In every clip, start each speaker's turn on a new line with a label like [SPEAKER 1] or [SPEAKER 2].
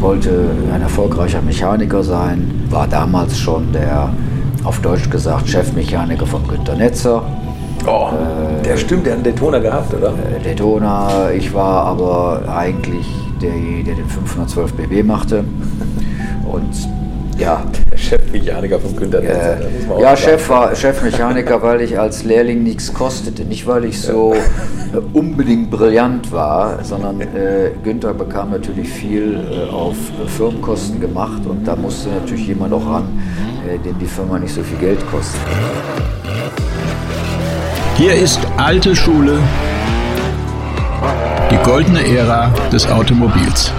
[SPEAKER 1] wollte ein erfolgreicher Mechaniker sein, war damals schon der, auf Deutsch gesagt, Chefmechaniker von Günter Netzer.
[SPEAKER 2] Oh, äh, der stimmt, der hat einen Daytona gehabt, oder?
[SPEAKER 1] Äh, Daytona, ich war aber eigentlich der, der den 512 BB machte. Und ja.
[SPEAKER 2] Chefmechaniker von Günter
[SPEAKER 1] Netzer. Äh, ja, Chef war Chefmechaniker, weil ich als Lehrling nichts kostete. Nicht, weil ich so äh, unbedingt brillant war, sondern äh, Günther bekam natürlich viel äh, auf Firmenkosten gemacht und da musste natürlich jemand auch ran, äh, dem die Firma nicht so viel Geld kostet.
[SPEAKER 3] Hier ist alte Schule, die goldene Ära des Automobils.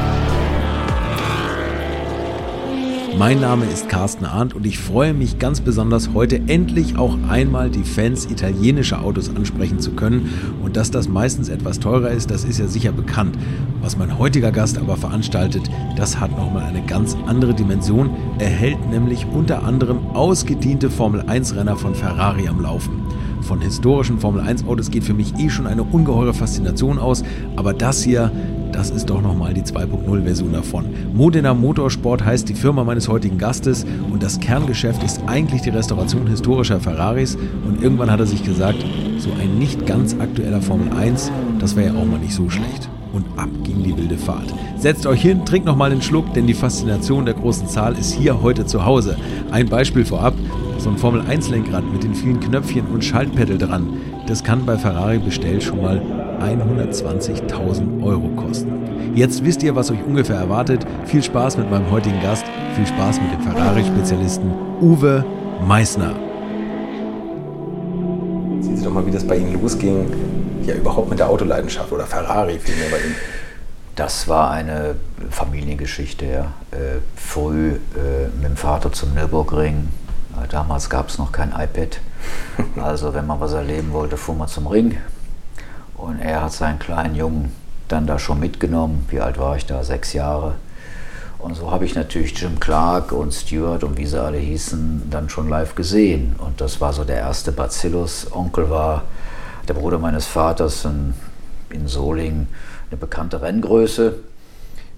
[SPEAKER 3] Mein Name ist Carsten Arndt und ich freue mich ganz besonders, heute endlich auch einmal die Fans italienischer Autos ansprechen zu können. Und dass das meistens etwas teurer ist, das ist ja sicher bekannt. Was mein heutiger Gast aber veranstaltet, das hat nochmal eine ganz andere Dimension. Er hält nämlich unter anderem ausgediente Formel-1-Renner von Ferrari am Laufen. Von historischen Formel-1-Autos geht für mich eh schon eine ungeheure Faszination aus, aber das hier, das ist doch nochmal die 2.0-Version davon. Modena Motorsport heißt die Firma meines heutigen Gastes und das Kerngeschäft ist eigentlich die Restauration historischer Ferraris und irgendwann hat er sich gesagt, so ein nicht ganz aktueller Formel 1, das wäre ja auch mal nicht so schlecht. Und ab ging die wilde Fahrt. Setzt euch hin, trinkt nochmal einen Schluck, denn die Faszination der großen Zahl ist hier heute zu Hause. Ein Beispiel vorab, so ein Formel 1 Lenkrad mit den vielen Knöpfchen und Schaltpedal dran, das kann bei Ferrari bestellt schon mal 120.000 Euro kosten. Jetzt wisst ihr, was euch ungefähr erwartet. Viel Spaß mit meinem heutigen Gast. Viel Spaß mit dem Ferrari-Spezialisten Uwe Meissner.
[SPEAKER 2] Sehen Sie doch mal, wie das bei Ihnen losging. Ja, überhaupt mit der Autoleidenschaft oder Ferrari vielmehr bei Ihnen.
[SPEAKER 1] Das war eine Familiengeschichte. Ja. Äh, früh äh, mit dem Vater zum Nürburgring. Äh, damals gab es noch kein iPad. Also wenn man was erleben wollte, fuhr man zum Ring. Und er hat seinen kleinen Jungen dann da schon mitgenommen. Wie alt war ich da? Sechs Jahre. Und so habe ich natürlich Jim Clark und Stewart und wie sie alle hießen, dann schon live gesehen. Und das war so der erste Bacillus. Onkel war der Bruder meines Vaters in, in Solingen eine bekannte Renngröße.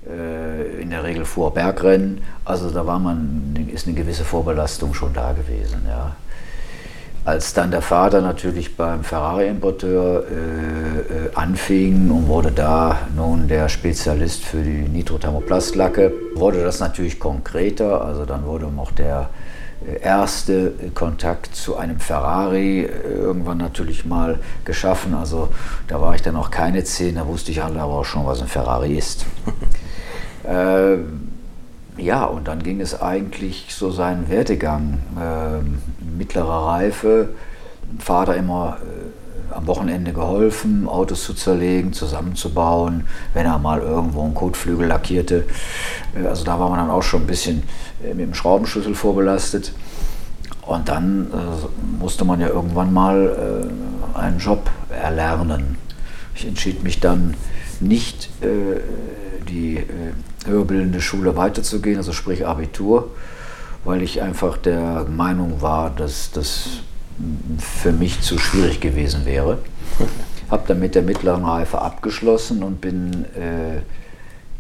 [SPEAKER 1] Äh, in der Regel fuhr Bergrennen. Also da war man, ist eine gewisse Vorbelastung schon da gewesen. Ja. Als dann der Vater natürlich beim Ferrari-Importeur äh, äh, anfing und wurde da nun der Spezialist für die Nitrothermoplast-Lacke, wurde das natürlich konkreter. Also dann wurde auch der äh, erste Kontakt zu einem Ferrari irgendwann natürlich mal geschaffen. Also da war ich dann auch keine zehn, da wusste ich aber auch schon, was ein Ferrari ist. äh, ja, und dann ging es eigentlich so seinen Werdegang. Äh, mittlere Reife, Vater immer äh, am Wochenende geholfen, Autos zu zerlegen, zusammenzubauen, wenn er mal irgendwo einen Kotflügel lackierte. Äh, also da war man dann auch schon ein bisschen äh, mit dem Schraubenschlüssel vorbelastet. Und dann äh, musste man ja irgendwann mal einen Job erlernen. Ich entschied mich dann nicht die höherbildende Schule weiterzugehen, also sprich Abitur, weil ich einfach der Meinung war, dass das für mich zu schwierig gewesen wäre. Habe dann mit der mittleren Reife abgeschlossen und bin äh,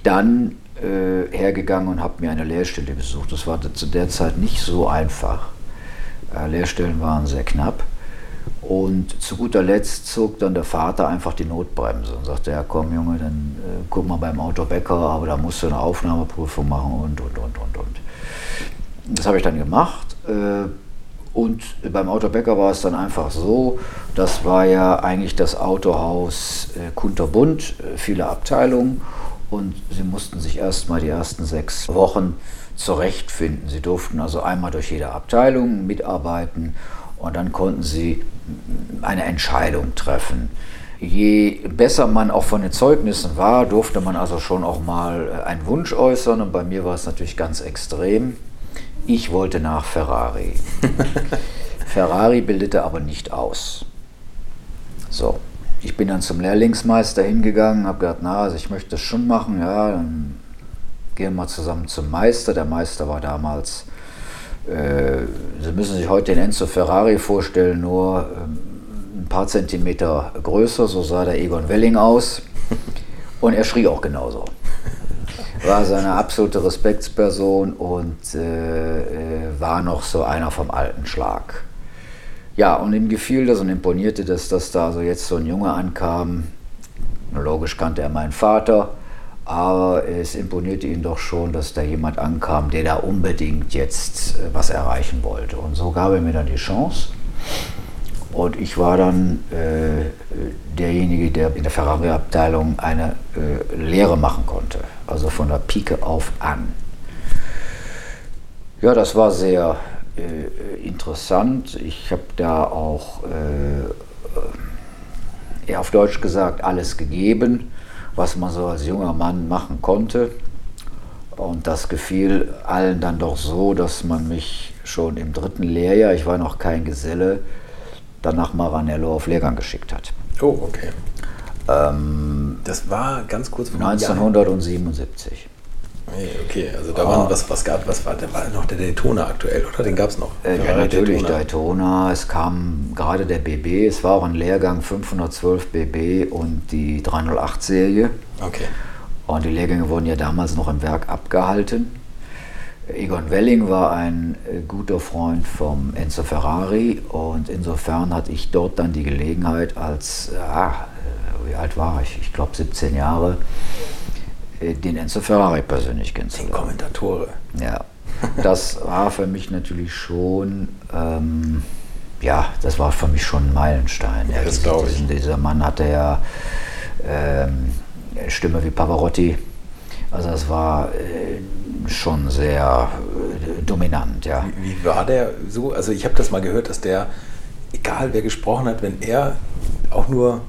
[SPEAKER 1] dann äh, hergegangen und habe mir eine Lehrstelle besucht. Das war zu der Zeit nicht so einfach. Äh, Lehrstellen waren sehr knapp. Und zu guter Letzt zog dann der Vater einfach die Notbremse und sagte, ja komm Junge, dann äh, guck mal beim Autobäcker, aber da musst du eine Aufnahmeprüfung machen und, und, und, und, und. Das habe ich dann gemacht. Äh, und beim Autobäcker war es dann einfach so, das war ja eigentlich das Autohaus äh, Kunterbund, äh, viele Abteilungen. Und sie mussten sich erst mal die ersten sechs Wochen zurechtfinden. Sie durften also einmal durch jede Abteilung mitarbeiten und dann konnten sie eine Entscheidung treffen. Je besser man auch von den Zeugnissen war, durfte man also schon auch mal äh, einen Wunsch äußern. Und bei mir war es natürlich ganz extrem. Ich wollte nach Ferrari. Ferrari bildete aber nicht aus. So, ich bin dann zum Lehrlingsmeister hingegangen, habe gesagt, na, also ich möchte das schon machen, ja, dann gehen wir mal zusammen zum Meister. Der Meister war damals Sie müssen sich heute den Enzo Ferrari vorstellen, nur ähm, ein paar Zentimeter größer, so sah der Egon Welling aus. Und er schrie auch genauso. war seine absolute Respektsperson und äh, äh, war noch so einer vom alten Schlag. Ja, und ihm gefiel das und imponierte das, dass da so jetzt so ein Junge ankam. Logisch kannte er meinen Vater, aber es imponierte ihm doch schon, dass da jemand ankam, der da unbedingt jetzt äh, was erreichen wollte. Und so gab er mir dann die Chance. Und ich war dann äh, derjenige, der in der Ferrari-Abteilung eine äh, Lehre machen konnte. Also von der Pike auf an. Ja, das war sehr äh, interessant. Ich habe da auch, äh, eher auf Deutsch gesagt, alles gegeben, was man so als junger Mann machen konnte. Und das gefiel allen dann doch so, dass man mich schon im dritten Lehrjahr, ich war noch kein Geselle, dann nach Maranello auf Lehrgang geschickt hat.
[SPEAKER 3] Oh, okay.
[SPEAKER 1] Ähm,
[SPEAKER 3] das war ganz kurz vor
[SPEAKER 1] 1977.
[SPEAKER 3] Nee, okay, also da oh. waren was, was gab, was war, da war noch der Daytona aktuell, oder? Den gab es noch.
[SPEAKER 1] Äh, ja, natürlich
[SPEAKER 3] Daytona.
[SPEAKER 1] Daytona. es kam gerade der BB, es war auch ein Lehrgang 512 BB und die 308 Serie.
[SPEAKER 3] Okay.
[SPEAKER 1] Und die Lehrgänge wurden ja damals noch im Werk abgehalten. Egon Welling war ein äh, guter Freund vom Enzo Ferrari und insofern hatte ich dort dann die Gelegenheit als, äh, ah, äh, wie alt war ich? Ich glaube 17 Jahre den Enzo Ferrari persönlich
[SPEAKER 3] Den
[SPEAKER 1] kennenzulernen.
[SPEAKER 3] Kommentatore.
[SPEAKER 1] Ja, das war für mich natürlich schon, ähm, ja, das war für mich schon ein Meilenstein.
[SPEAKER 3] Ja, das
[SPEAKER 1] Diese-
[SPEAKER 3] glaub ich.
[SPEAKER 1] Dieser Mann hatte ja ähm, Stimme wie Pavarotti. Also das war äh, schon sehr äh, dominant, ja.
[SPEAKER 3] Wie, wie war der so? Also ich habe das mal gehört, dass der, egal wer gesprochen hat, wenn er auch nur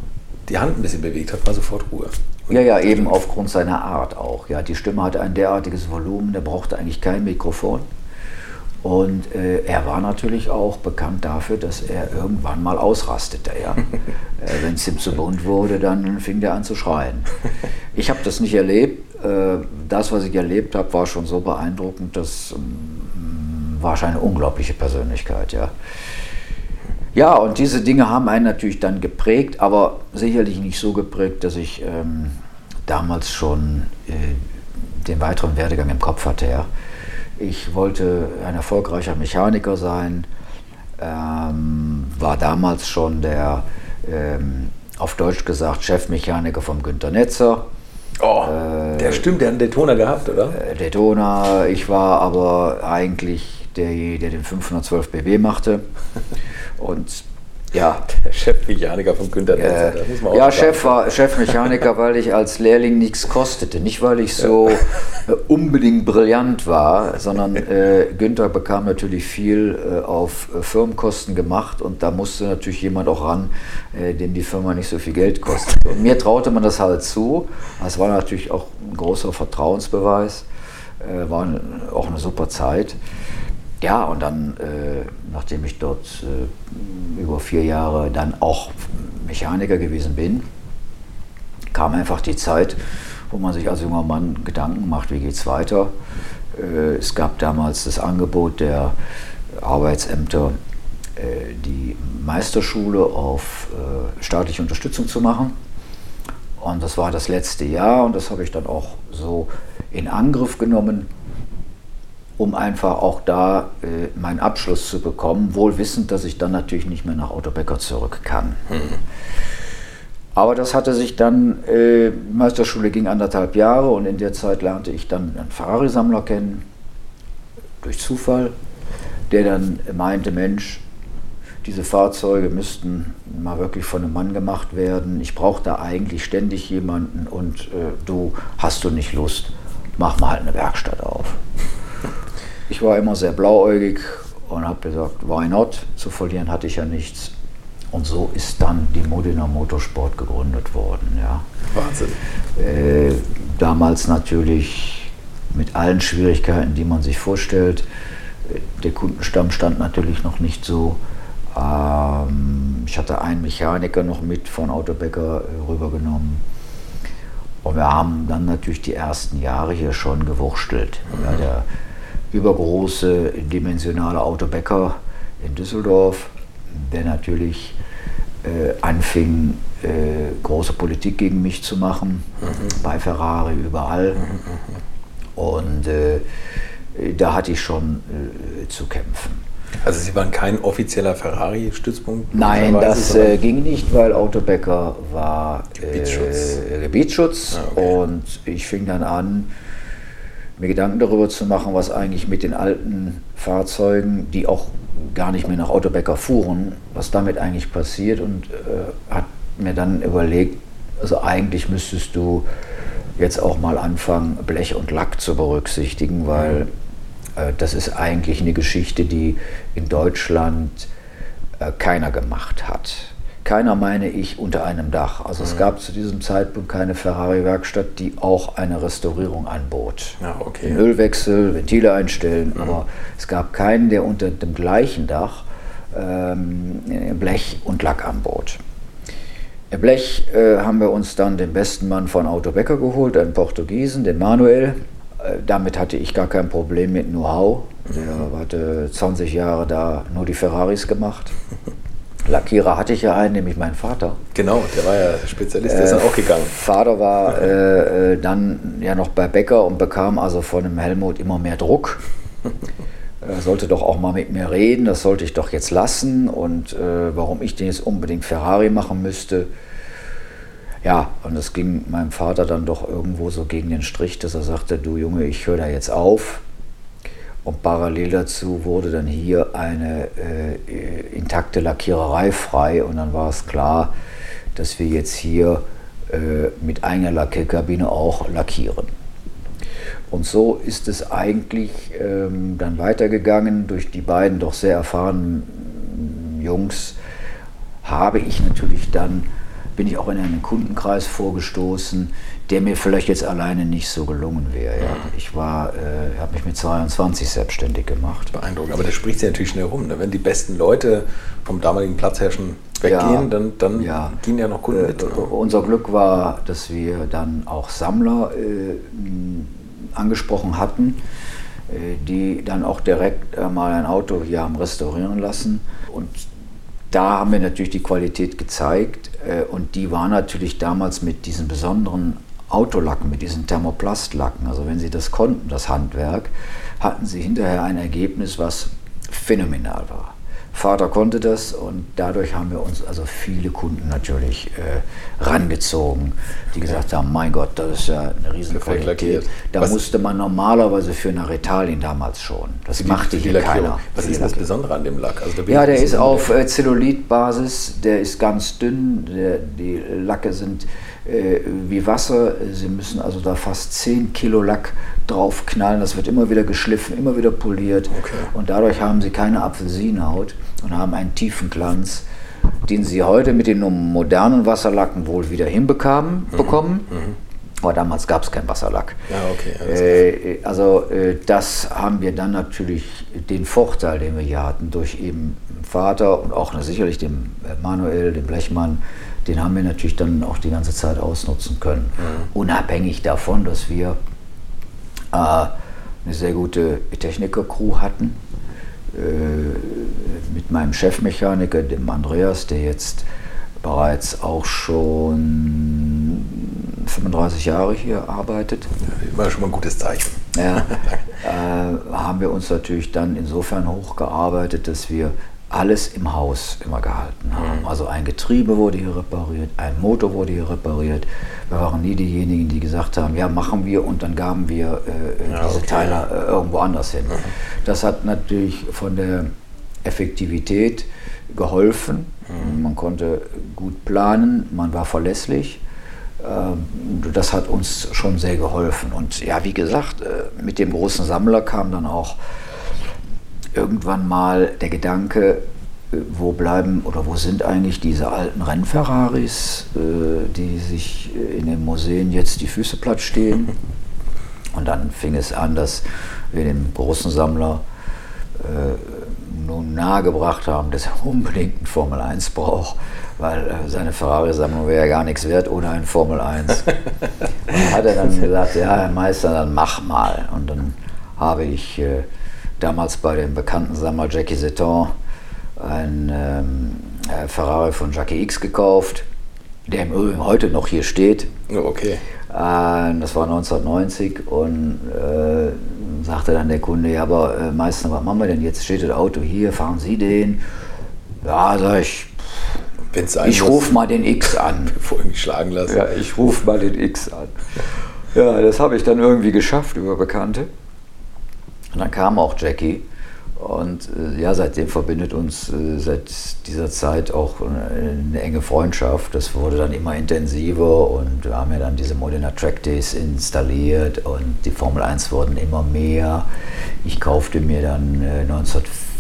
[SPEAKER 3] die Hand ein bisschen bewegt hat, war sofort Ruhe. Und
[SPEAKER 1] Ja, ja, eben aufgrund seiner Art auch. Ja, die Stimme hatte ein derartiges Volumen, der brauchte eigentlich kein Mikrofon. Und äh, er war natürlich auch bekannt dafür, dass er irgendwann mal ausrastete. Ja. äh, Wenn es ihm zu bunt wurde, dann fing der an zu schreien. Ich habe das nicht erlebt. Äh, das, was ich erlebt habe, war schon so beeindruckend. Das mm, war schon eine unglaubliche Persönlichkeit. Ja. Ja, und diese Dinge haben einen natürlich dann geprägt, aber sicherlich nicht so geprägt, dass ich ähm, damals schon äh, den weiteren Werdegang im Kopf hatte. Ja. Ich wollte ein erfolgreicher Mechaniker sein, ähm, war damals schon der, ähm, auf Deutsch gesagt, Chefmechaniker vom Günter Netzer.
[SPEAKER 3] Oh,
[SPEAKER 1] Äh,
[SPEAKER 3] der stimmt, der hat einen Daytona gehabt, oder?
[SPEAKER 1] Äh, Daytona, ich war aber eigentlich der, der den 512 BB machte. Und ja,
[SPEAKER 3] Der Chefmechaniker von Günter Netzer,
[SPEAKER 1] äh,
[SPEAKER 3] das muss man auch
[SPEAKER 1] ja,
[SPEAKER 3] sagen.
[SPEAKER 1] Chef war Chefmechaniker, weil ich als Lehrling nichts kostete. Nicht, weil ich so äh, unbedingt brillant war, sondern äh, Günther bekam natürlich viel äh, auf äh, Firmenkosten gemacht und da musste natürlich jemand auch ran, äh, dem die Firma nicht so viel Geld kostet. Und mir traute man das halt zu. Das war natürlich auch ein großer Vertrauensbeweis. Äh, war auch eine super Zeit. Ja, und dann, äh, nachdem ich dort äh, über vier Jahre dann auch Mechaniker gewesen bin, kam einfach die Zeit, wo man sich als junger Mann Gedanken macht, wie geht es weiter. Äh, es gab damals das Angebot der Arbeitsämter, äh, die Meisterschule auf äh, staatliche Unterstützung zu machen. Und das war das letzte Jahr und das habe ich dann auch so in Angriff genommen um einfach auch da äh, meinen Abschluss zu bekommen, wohl wissend, dass ich dann natürlich nicht mehr nach Otto Becker zurück kann. Aber das hatte sich dann, äh, Meisterschule ging anderthalb Jahre und in der Zeit lernte ich dann einen Ferrari-Sammler kennen, durch Zufall, der dann meinte, Mensch, diese Fahrzeuge müssten mal wirklich von einem Mann gemacht werden. Ich brauche da eigentlich ständig jemanden und äh, du hast du nicht Lust, mach mal halt eine Werkstatt auf. Ich war immer sehr blauäugig und habe gesagt, why not? Zu verlieren hatte ich ja nichts. Und so ist dann die Modena Motorsport gegründet worden. Ja.
[SPEAKER 3] Wahnsinn.
[SPEAKER 1] Äh, damals natürlich mit allen Schwierigkeiten, die man sich vorstellt. Der Kundenstamm stand natürlich noch nicht so. Ähm, ich hatte einen Mechaniker noch mit von Autobäcker rübergenommen. Und wir haben dann natürlich die ersten Jahre hier schon gewurschtelt. Ja, der übergroße dimensionale Autobäcker in Düsseldorf, der natürlich äh, anfing, äh, große Politik gegen mich zu machen, bei Ferrari überall. Und äh, da hatte ich schon äh, zu kämpfen.
[SPEAKER 3] Also Sie waren kein offizieller Ferrari-Stützpunkt?
[SPEAKER 1] Nein, das äh, ging nicht, weil Autobäcker war
[SPEAKER 3] Gebietsschutz,
[SPEAKER 1] äh, Gebietsschutz
[SPEAKER 3] Ah, okay.
[SPEAKER 1] und ich fing dann an, mir Gedanken darüber zu machen, was eigentlich mit den alten Fahrzeugen, die auch gar nicht mehr nach Autobäcker fuhren, was damit eigentlich passiert und äh, hat mir dann überlegt, also eigentlich müsstest du jetzt auch mal anfangen, Blech und Lack zu berücksichtigen, weil äh, das ist eigentlich eine Geschichte, die in Deutschland äh, keiner gemacht hat. Keiner meine ich unter einem Dach. Also es gab zu diesem Zeitpunkt keine Ferrari-Werkstatt, die auch eine Restaurierung anbot.
[SPEAKER 3] Ja, okay.
[SPEAKER 1] Den Ölwechsel, Ventile einstellen, aber es gab keinen, der unter dem gleichen Dach ähm, Blech und Lack anbot. Blech äh, haben wir uns dann den besten Mann von Auto Becker geholt, einen Portugiesen, den Manuel. Äh, damit hatte ich gar kein Problem mit Know-how. Der hatte 20 Jahre da nur die Ferraris gemacht. Lackierer hatte ich ja einen, nämlich meinen Vater.
[SPEAKER 3] Genau, der war ja Spezialist, der ist dann auch gegangen.
[SPEAKER 1] Vater war äh, äh, dann ja noch bei Becker und bekam also von dem Helmut immer mehr Druck. Er sollte doch auch mal mit mir reden, das sollte ich doch jetzt lassen und äh, warum ich den jetzt unbedingt Ferrari machen müsste. Ja, und es ging meinem Vater dann doch irgendwo so gegen den Strich, dass er sagte, du Junge, ich höre da jetzt auf. Und parallel dazu wurde dann hier eine äh, intakte Lackiererei frei und dann war es klar, dass wir jetzt hier äh, mit einer Lackierkabine auch lackieren. Und so ist es eigentlich ähm, dann weitergegangen. Durch die beiden doch sehr erfahrenen Jungs habe ich natürlich dann, bin ich auch in einen Kundenkreis vorgestoßen, der mir vielleicht jetzt alleine nicht so gelungen wäre. Ja. Ich war, äh, habe mich mit 22 selbstständig gemacht.
[SPEAKER 3] Beeindruckend. Aber das spricht sich natürlich schnell rum. Ne? Wenn die besten Leute vom damaligen Platzherrschen weggehen,
[SPEAKER 1] Ja.
[SPEAKER 3] dann, dann
[SPEAKER 1] Ja.
[SPEAKER 3] gehen ja noch Kunden
[SPEAKER 1] Äh,
[SPEAKER 3] mit. Ne?
[SPEAKER 1] unser Glück war, dass wir dann auch Sammler äh, angesprochen hatten, äh, die dann auch direkt mal ein Auto hier haben restaurieren lassen. Und da haben wir natürlich die Qualität gezeigt. Äh, und die war natürlich damals mit diesen besonderen Autolacken, mit diesen Thermoplastlacken, also wenn sie das konnten, das Handwerk, hatten sie hinterher ein Ergebnis, was phänomenal war. Vater konnte das und dadurch haben wir uns also viele Kunden natürlich äh, rangezogen, die gesagt haben, mein Gott, das ist ja eine Riesenqualität. Da
[SPEAKER 3] Was-
[SPEAKER 1] musste man normalerweise für nach Italien damals schon. Das machte
[SPEAKER 3] Die
[SPEAKER 1] hier
[SPEAKER 3] Lackierung.
[SPEAKER 1] keiner.
[SPEAKER 3] Was ist das. Besondere an dem Lack? Also
[SPEAKER 1] Ja, der ist auf äh, Zellulitbasis, der ist ganz dünn, der, die Lacke sind äh, wie Wasser, sie müssen also da fast 10 Kilo Lack draufknallen, das wird immer wieder geschliffen, immer wieder poliert
[SPEAKER 3] Okay.
[SPEAKER 1] und dadurch haben sie keine Apfelsinenhaut und haben einen tiefen Glanz, den sie heute mit den modernen Wasserlacken wohl wieder hinbekamen, bekommen. Aber damals gab es keinen Wasserlack.
[SPEAKER 3] Ja, okay. alles
[SPEAKER 1] Äh, also äh, das haben wir dann natürlich den Vorteil, den wir hier hatten, durch eben Vater und auch sicherlich dem äh, Manuel, dem Blechmann, den haben wir natürlich dann auch die ganze Zeit ausnutzen können. Unabhängig davon, dass wir äh, eine sehr gute Techniker-Crew hatten. Äh, mit meinem Chefmechaniker, dem Andreas, der jetzt bereits auch schon 35 Jahre hier arbeitet.
[SPEAKER 3] Immer schon mal ein gutes Zeichen.
[SPEAKER 1] Ja, äh, haben wir uns natürlich dann insofern hochgearbeitet, dass wir alles im Haus immer gehalten haben. Also ein Getriebe wurde hier repariert, ein Motor wurde hier repariert. Wir waren nie diejenigen, die gesagt haben, ja, machen wir und dann gaben wir äh,
[SPEAKER 3] Ja,
[SPEAKER 1] diese
[SPEAKER 3] okay.
[SPEAKER 1] Teile äh, irgendwo anders hin. Das hat natürlich von der Effektivität geholfen. Man konnte gut planen, man war verlässlich. Ähm, Das hat uns schon sehr geholfen. Und ja, wie gesagt, äh, mit dem großen Sammler kam dann auch irgendwann mal der Gedanke, äh, wo bleiben oder wo sind eigentlich diese alten Rennferraris, äh, die sich äh, in den Museen jetzt die Füße platt stehen. Und dann fing es an, dass wir dem großen Sammler äh, nun nahegebracht haben, dass er unbedingt einen Formel 1 braucht, weil äh, seine Ferrari-Sammlung wäre ja gar nichts wert ohne einen Formel 1. Und hat er dann gesagt, ja, Herr Meister, dann mach mal. Und dann habe ich äh, damals bei dem bekannten Sammler Jackie Seton einen ähm, äh, Ferrari von Jackie X gekauft, der im Übrigen heute noch hier steht.
[SPEAKER 3] Okay.
[SPEAKER 1] Äh, das war 1990 und äh, sagte dann der Kunde, ja, aber äh, Meister, was machen wir denn jetzt? Steht das Auto hier, fahren Sie den? Ja, sag ich, ich rufe mal den X an.
[SPEAKER 3] Bevor ich mich schlagen lasse.
[SPEAKER 1] Ja, ich rufe mal den X an. Ja, das habe ich dann irgendwie geschafft über Bekannte. Und dann kam auch Jackie. Und äh, ja, seitdem verbindet uns äh, seit dieser Zeit auch eine enge Freundschaft. Das wurde dann immer intensiver und wir haben ja dann diese Modena Track Days installiert und die Formel 1 wurden immer mehr. Ich kaufte mir dann äh, 1994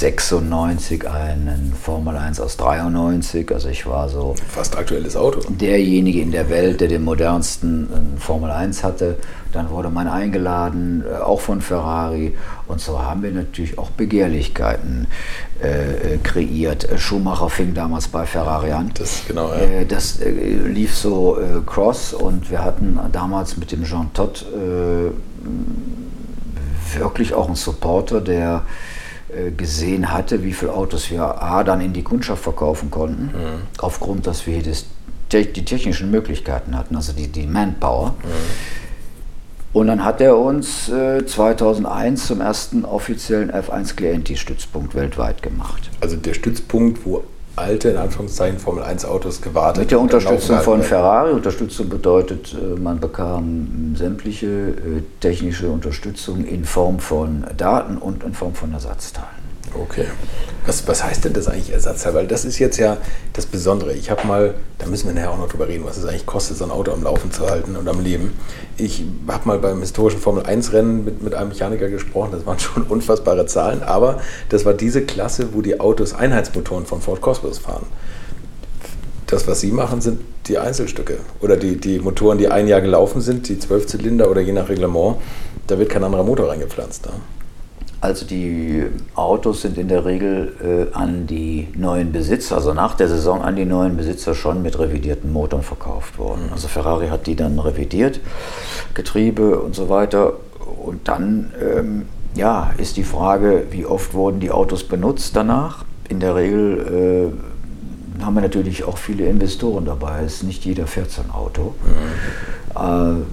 [SPEAKER 1] 96 einen Formel 1 aus 93. Also ich war so.
[SPEAKER 3] Fast aktuelles Auto.
[SPEAKER 1] Derjenige in der Welt, der den modernsten äh, Formel 1 hatte. Dann wurde man eingeladen, äh, auch von Ferrari. Und so haben wir natürlich auch Begehrlichkeiten äh, äh kreiert. Schumacher fing damals bei Ferrari an.
[SPEAKER 3] Das, genau, ja.
[SPEAKER 1] äh, das äh, lief so cross und wir hatten damals mit dem Jean Todt wirklich auch einen Supporter, der äh, gesehen hatte, wie viele Autos wir A dann in die Kundschaft verkaufen konnten, mhm. aufgrund, dass wir das, die technischen Möglichkeiten hatten, also die, die Manpower. Mhm. Und dann hat er uns äh, 2001 zum ersten offiziellen F1 Clienti-Stützpunkt weltweit gemacht.
[SPEAKER 3] Also der Stützpunkt, wo alte, in Anführungszeichen, Formel 1 Autos gewartet.
[SPEAKER 1] Mit der Unterstützung von Ferrari. Unterstützung bedeutet, äh, man bekam sämtliche äh, technische Unterstützung in Form von Daten und in Form von Ersatzteilen.
[SPEAKER 3] Okay. Was, was heißt denn das eigentlich Ersatzteil? Weil das ist jetzt ja das Besondere. Ich habe mal, da müssen wir nachher auch noch drüber reden, was es eigentlich kostet, so ein Auto am Laufen zu halten und am Leben. Ich habe mal beim historischen Formel 1-Rennen mit, mit einem Mechaniker gesprochen, das waren schon unfassbare Zahlen, aber das war diese Klasse, wo die Autos Einheitsmotoren von Ford Cosmos fahren. Das, was Sie machen, sind die Einzelstücke oder die, die Motoren, die ein Jahr gelaufen sind, die Zwölfzylinder oder je nach Reglement, da wird kein anderer Motor reingepflanzt. Ne?
[SPEAKER 1] Also die Autos sind in der Regel äh, an die neuen Besitzer, also nach der Saison an die neuen Besitzer schon mit revidierten Motoren verkauft worden. Also Ferrari hat die dann revidiert, Getriebe und so weiter. Und dann ähm, ja, ist die Frage, wie oft wurden die Autos benutzt danach. In der Regel äh, haben wir natürlich auch viele Investoren dabei. Es ist nicht jeder fährt so ein Auto. Mhm. Äh,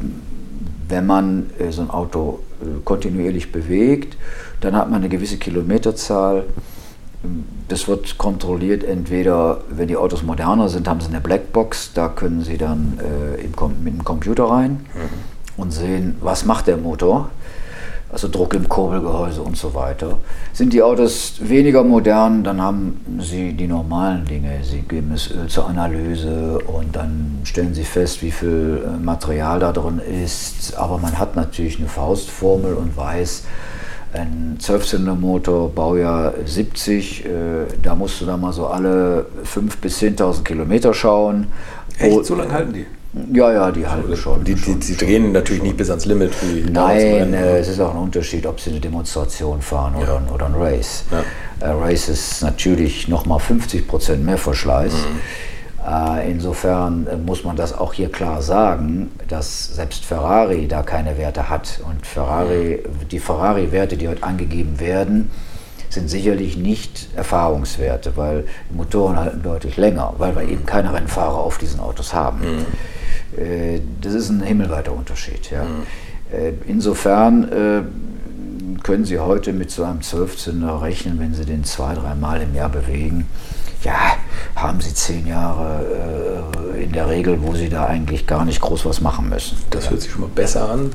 [SPEAKER 1] wenn man äh, so ein Auto äh, kontinuierlich bewegt, dann hat man eine gewisse Kilometerzahl. Das wird kontrolliert, entweder, wenn die Autos moderner sind, haben sie eine Blackbox, da können sie dann äh, im, mit dem Computer rein mhm. und sehen, was macht der Motor also Druck im Kurbelgehäuse und so weiter. Sind die Autos weniger modern, dann haben sie die normalen Dinge. Sie geben es Öl zur Analyse und dann stellen sie fest, wie viel äh, Material da drin ist. Aber man hat natürlich eine Faustformel und weiß, ein Zwölfzylindermotor, Baujahr 70, äh, da musst du da mal so alle 5.000 bis 10.000 Kilometer schauen.
[SPEAKER 3] Echt, so lange halten die?
[SPEAKER 1] Ja, ja, die halten schon.
[SPEAKER 3] Die, die, die drehen natürlich schon. nicht bis ans Limit.
[SPEAKER 1] Wie Nein, äh, es ist auch ein Unterschied, ob sie eine Demonstration fahren ja. oder, oder ein Race. Ja. Äh, Race ist natürlich nochmal 50 Prozent mehr Verschleiß. Mhm. Äh, insofern äh, muss man das auch hier klar sagen, dass selbst Ferrari da keine Werte hat. Und Ferrari, die Ferrari-Werte, die heute angegeben werden, sind sicherlich nicht Erfahrungswerte, weil die Motoren halten deutlich länger, weil wir eben keine Rennfahrer auf diesen Autos haben. Mhm. Äh, das ist ein himmelweiter Unterschied. Ja. Mhm. Insofern können Sie heute mit so einem Zwölfzylinder rechnen, wenn Sie den zwei, dreimal im Jahr bewegen. Ja, haben Sie zehn Jahre in der Regel, wo Sie da eigentlich gar nicht groß was machen müssen.
[SPEAKER 3] Das hört sich schon mal besser an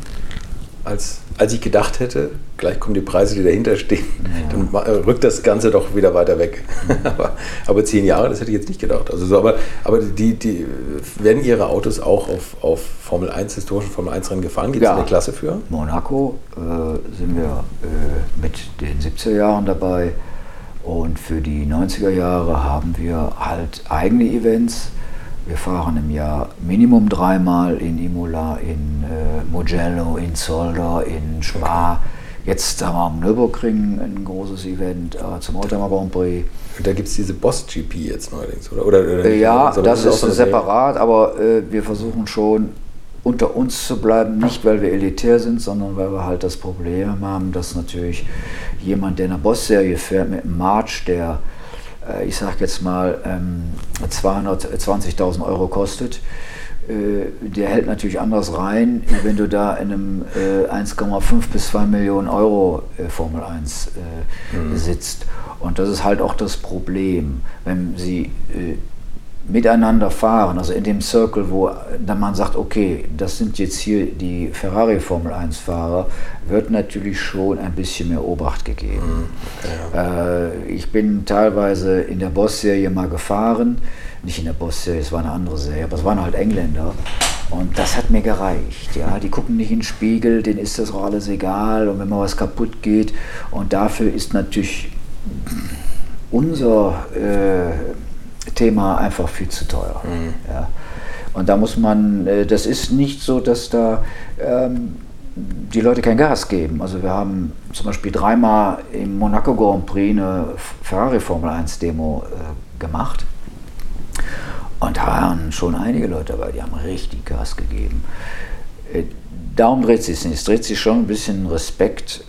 [SPEAKER 3] als, als ich gedacht hätte. Gleich kommen die Preise, die dahinter stehen. Ja. Dann äh, rückt das Ganze doch wieder weiter weg. aber, aber, zehn Jahre, das hätte ich jetzt nicht gedacht. Also so, aber aber die, die werden ihre Autos auch auf, auf Formel 1, historischen Formel 1 Rennen gefahren? Gibt es ja. eine Klasse für?
[SPEAKER 1] Monaco äh, sind wir äh, mit den 70er Jahren dabei. Und für die 90er Jahre haben wir halt eigene Events wir fahren im Jahr Minimum dreimal in Imola, in äh, Mugello, in Zolder, in Spa. Jetzt haben wir am Nürburgring ein großes Event äh, zum Oldtimer Grand Prix.
[SPEAKER 3] Und da gibt es diese Boss GP jetzt neuerdings, oder? oder, oder
[SPEAKER 1] äh, ja, das ist, ist separat, aber äh, wir versuchen schon unter uns zu bleiben, nicht weil wir elitär sind, sondern weil wir halt das Problem haben, dass natürlich jemand, der eine Boss-Serie fährt mit einem March, der ich sage jetzt mal, 220.000 ähm, Euro kostet, äh, der hält natürlich anders rein, wenn du da in einem äh, 1,5 bis 2 Millionen Euro äh, Formel 1 äh, mhm. sitzt. Und das ist halt auch das Problem, wenn sie äh, miteinander fahren, also in dem Circle, wo dann man sagt, okay, das sind jetzt hier die Ferrari Formel 1 Fahrer, wird natürlich schon ein bisschen mehr Obacht gegeben. Mhm. Okay, äh, ich bin teilweise in der Boss-Serie mal gefahren, nicht in der Boss-Serie, es war eine andere Serie, aber es waren halt Engländer. Und das hat mir gereicht. Ja, die gucken nicht in den Spiegel, denen ist das auch alles egal. Und wenn mal was kaputt geht, und dafür ist natürlich unser äh, Thema einfach viel zu teuer. Mhm. Ja. Und da muss man, äh, das ist nicht so, dass da ähm, die Leute kein Gas geben. Also wir haben zum Beispiel dreimal im Monaco Grand Prix eine Ferrari Formel 1 Demo äh, gemacht. Und da waren schon einige Leute dabei, die haben richtig Gas gegeben. Äh, darum dreht sich nicht. Es dreht sich schon ein bisschen Respekt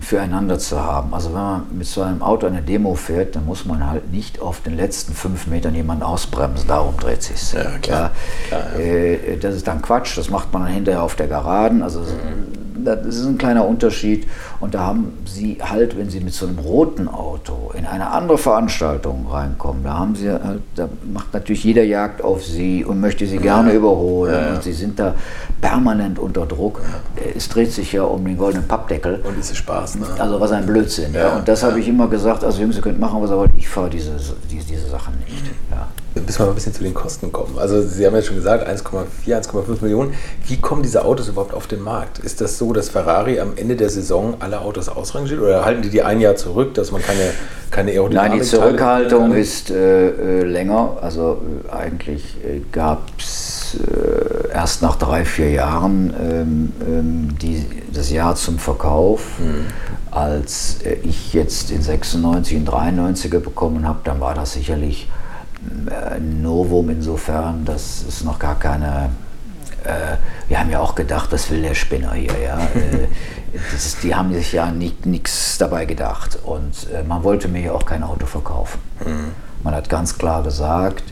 [SPEAKER 1] füreinander zu haben. Also wenn man mit so einem Auto eine Demo fährt, dann muss man halt nicht auf den letzten fünf Metern jemanden ausbremsen, darum dreht sich
[SPEAKER 3] ja, klar,
[SPEAKER 1] ja, klar ja. Äh, das ist dann Quatsch, das macht man dann hinterher auf der Geraden. Also mhm. Das ist ein kleiner Unterschied. Und da haben sie halt, wenn sie mit so einem roten Auto in eine andere Veranstaltung reinkommen, da haben sie halt, da macht natürlich jeder Jagd auf sie und möchte sie gerne überholen. Und sie sind da permanent unter Druck. Es dreht sich ja um den goldenen Pappdeckel.
[SPEAKER 3] Und es ist Spaß, ne?
[SPEAKER 1] Also was ein Blödsinn. Ja. Und das ja. habe ich immer gesagt, also Jungs, ihr könnt machen, was ihr wollt, ich fahre diese, diese, diese Sachen nicht. Ja.
[SPEAKER 3] Bis wir mal ein bisschen zu den Kosten kommen. Also Sie haben ja schon gesagt, 1,4, 1,5 Millionen. Wie kommen diese Autos überhaupt auf den Markt? Ist das so, dass Ferrari am Ende der Saison alle Autos ausrangiert oder halten die die ein Jahr zurück, dass man keine, keine
[SPEAKER 1] Aerodynamik Nein, die Zurückhaltung ist äh, äh, länger. Also äh, eigentlich äh, gab es äh, erst nach drei, vier Jahren ähm, ähm, die, das Jahr zum Verkauf. Mhm. Als äh, ich jetzt in 96 und 93er bekommen habe, dann war das sicherlich Novum insofern, dass es noch gar keine äh, wir haben ja auch gedacht, das will der Spinner hier. Ja? Äh, das, die haben sich ja nichts dabei gedacht. Und äh, man wollte mir ja auch kein Auto verkaufen. Mhm. Man hat ganz klar gesagt,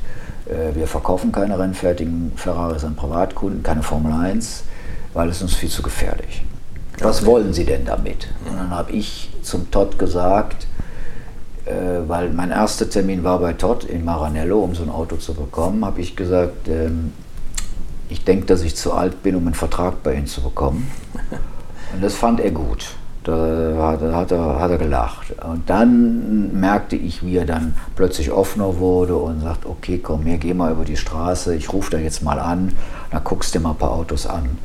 [SPEAKER 1] äh, wir verkaufen keine rennfertigen Ferraris an Privatkunden, keine Formel 1, weil es uns viel zu gefährlich. Was wollen Sie denn damit? Und dann habe ich zum Todd gesagt, äh, weil mein erster Termin war bei Todd in Maranello, um so ein Auto zu bekommen, habe ich gesagt, ähm, ich denke, dass ich zu alt bin, um einen Vertrag bei Ihnen zu bekommen. Und das fand er gut. Da hat, er, hat er gelacht. Und dann merkte ich, wie er dann plötzlich offener wurde und sagt, okay, komm, hier, geh mal über die Straße, ich rufe da jetzt mal an, dann guckst du dir mal ein paar Autos an.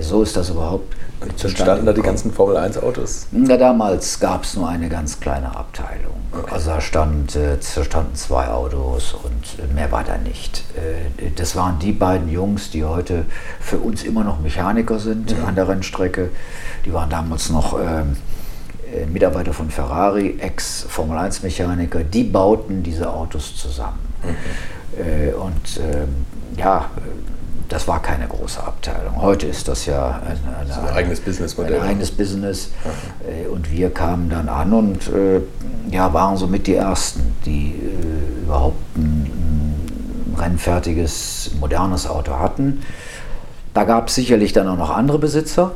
[SPEAKER 1] So ist das überhaupt
[SPEAKER 3] Entstanden da die ganzen Formel-1-Autos?
[SPEAKER 1] Ja, damals gab es nur eine ganz kleine Abteilung. Okay. Also da, stand, äh, standen zwei Autos und mehr war da nicht. Äh, das waren die beiden Jungs, die heute für uns immer noch Mechaniker sind mhm. an der Rennstrecke. Die waren damals noch ähm, äh, Mitarbeiter von Ferrari, Ex-Formel-1-Mechaniker. Die bauten diese Autos zusammen. Mhm. Und ähm, ja, das war keine große Abteilung. Heute ist das ja
[SPEAKER 3] ein, ein, ein, ein eigenes Businessmodell.
[SPEAKER 1] Ein eigenes Business. Mhm. Und wir kamen dann an und äh, ja, waren somit die Ersten, die äh, überhaupt ein, ein rennfertiges, modernes Auto hatten. Da gab es sicherlich dann auch noch andere Besitzer,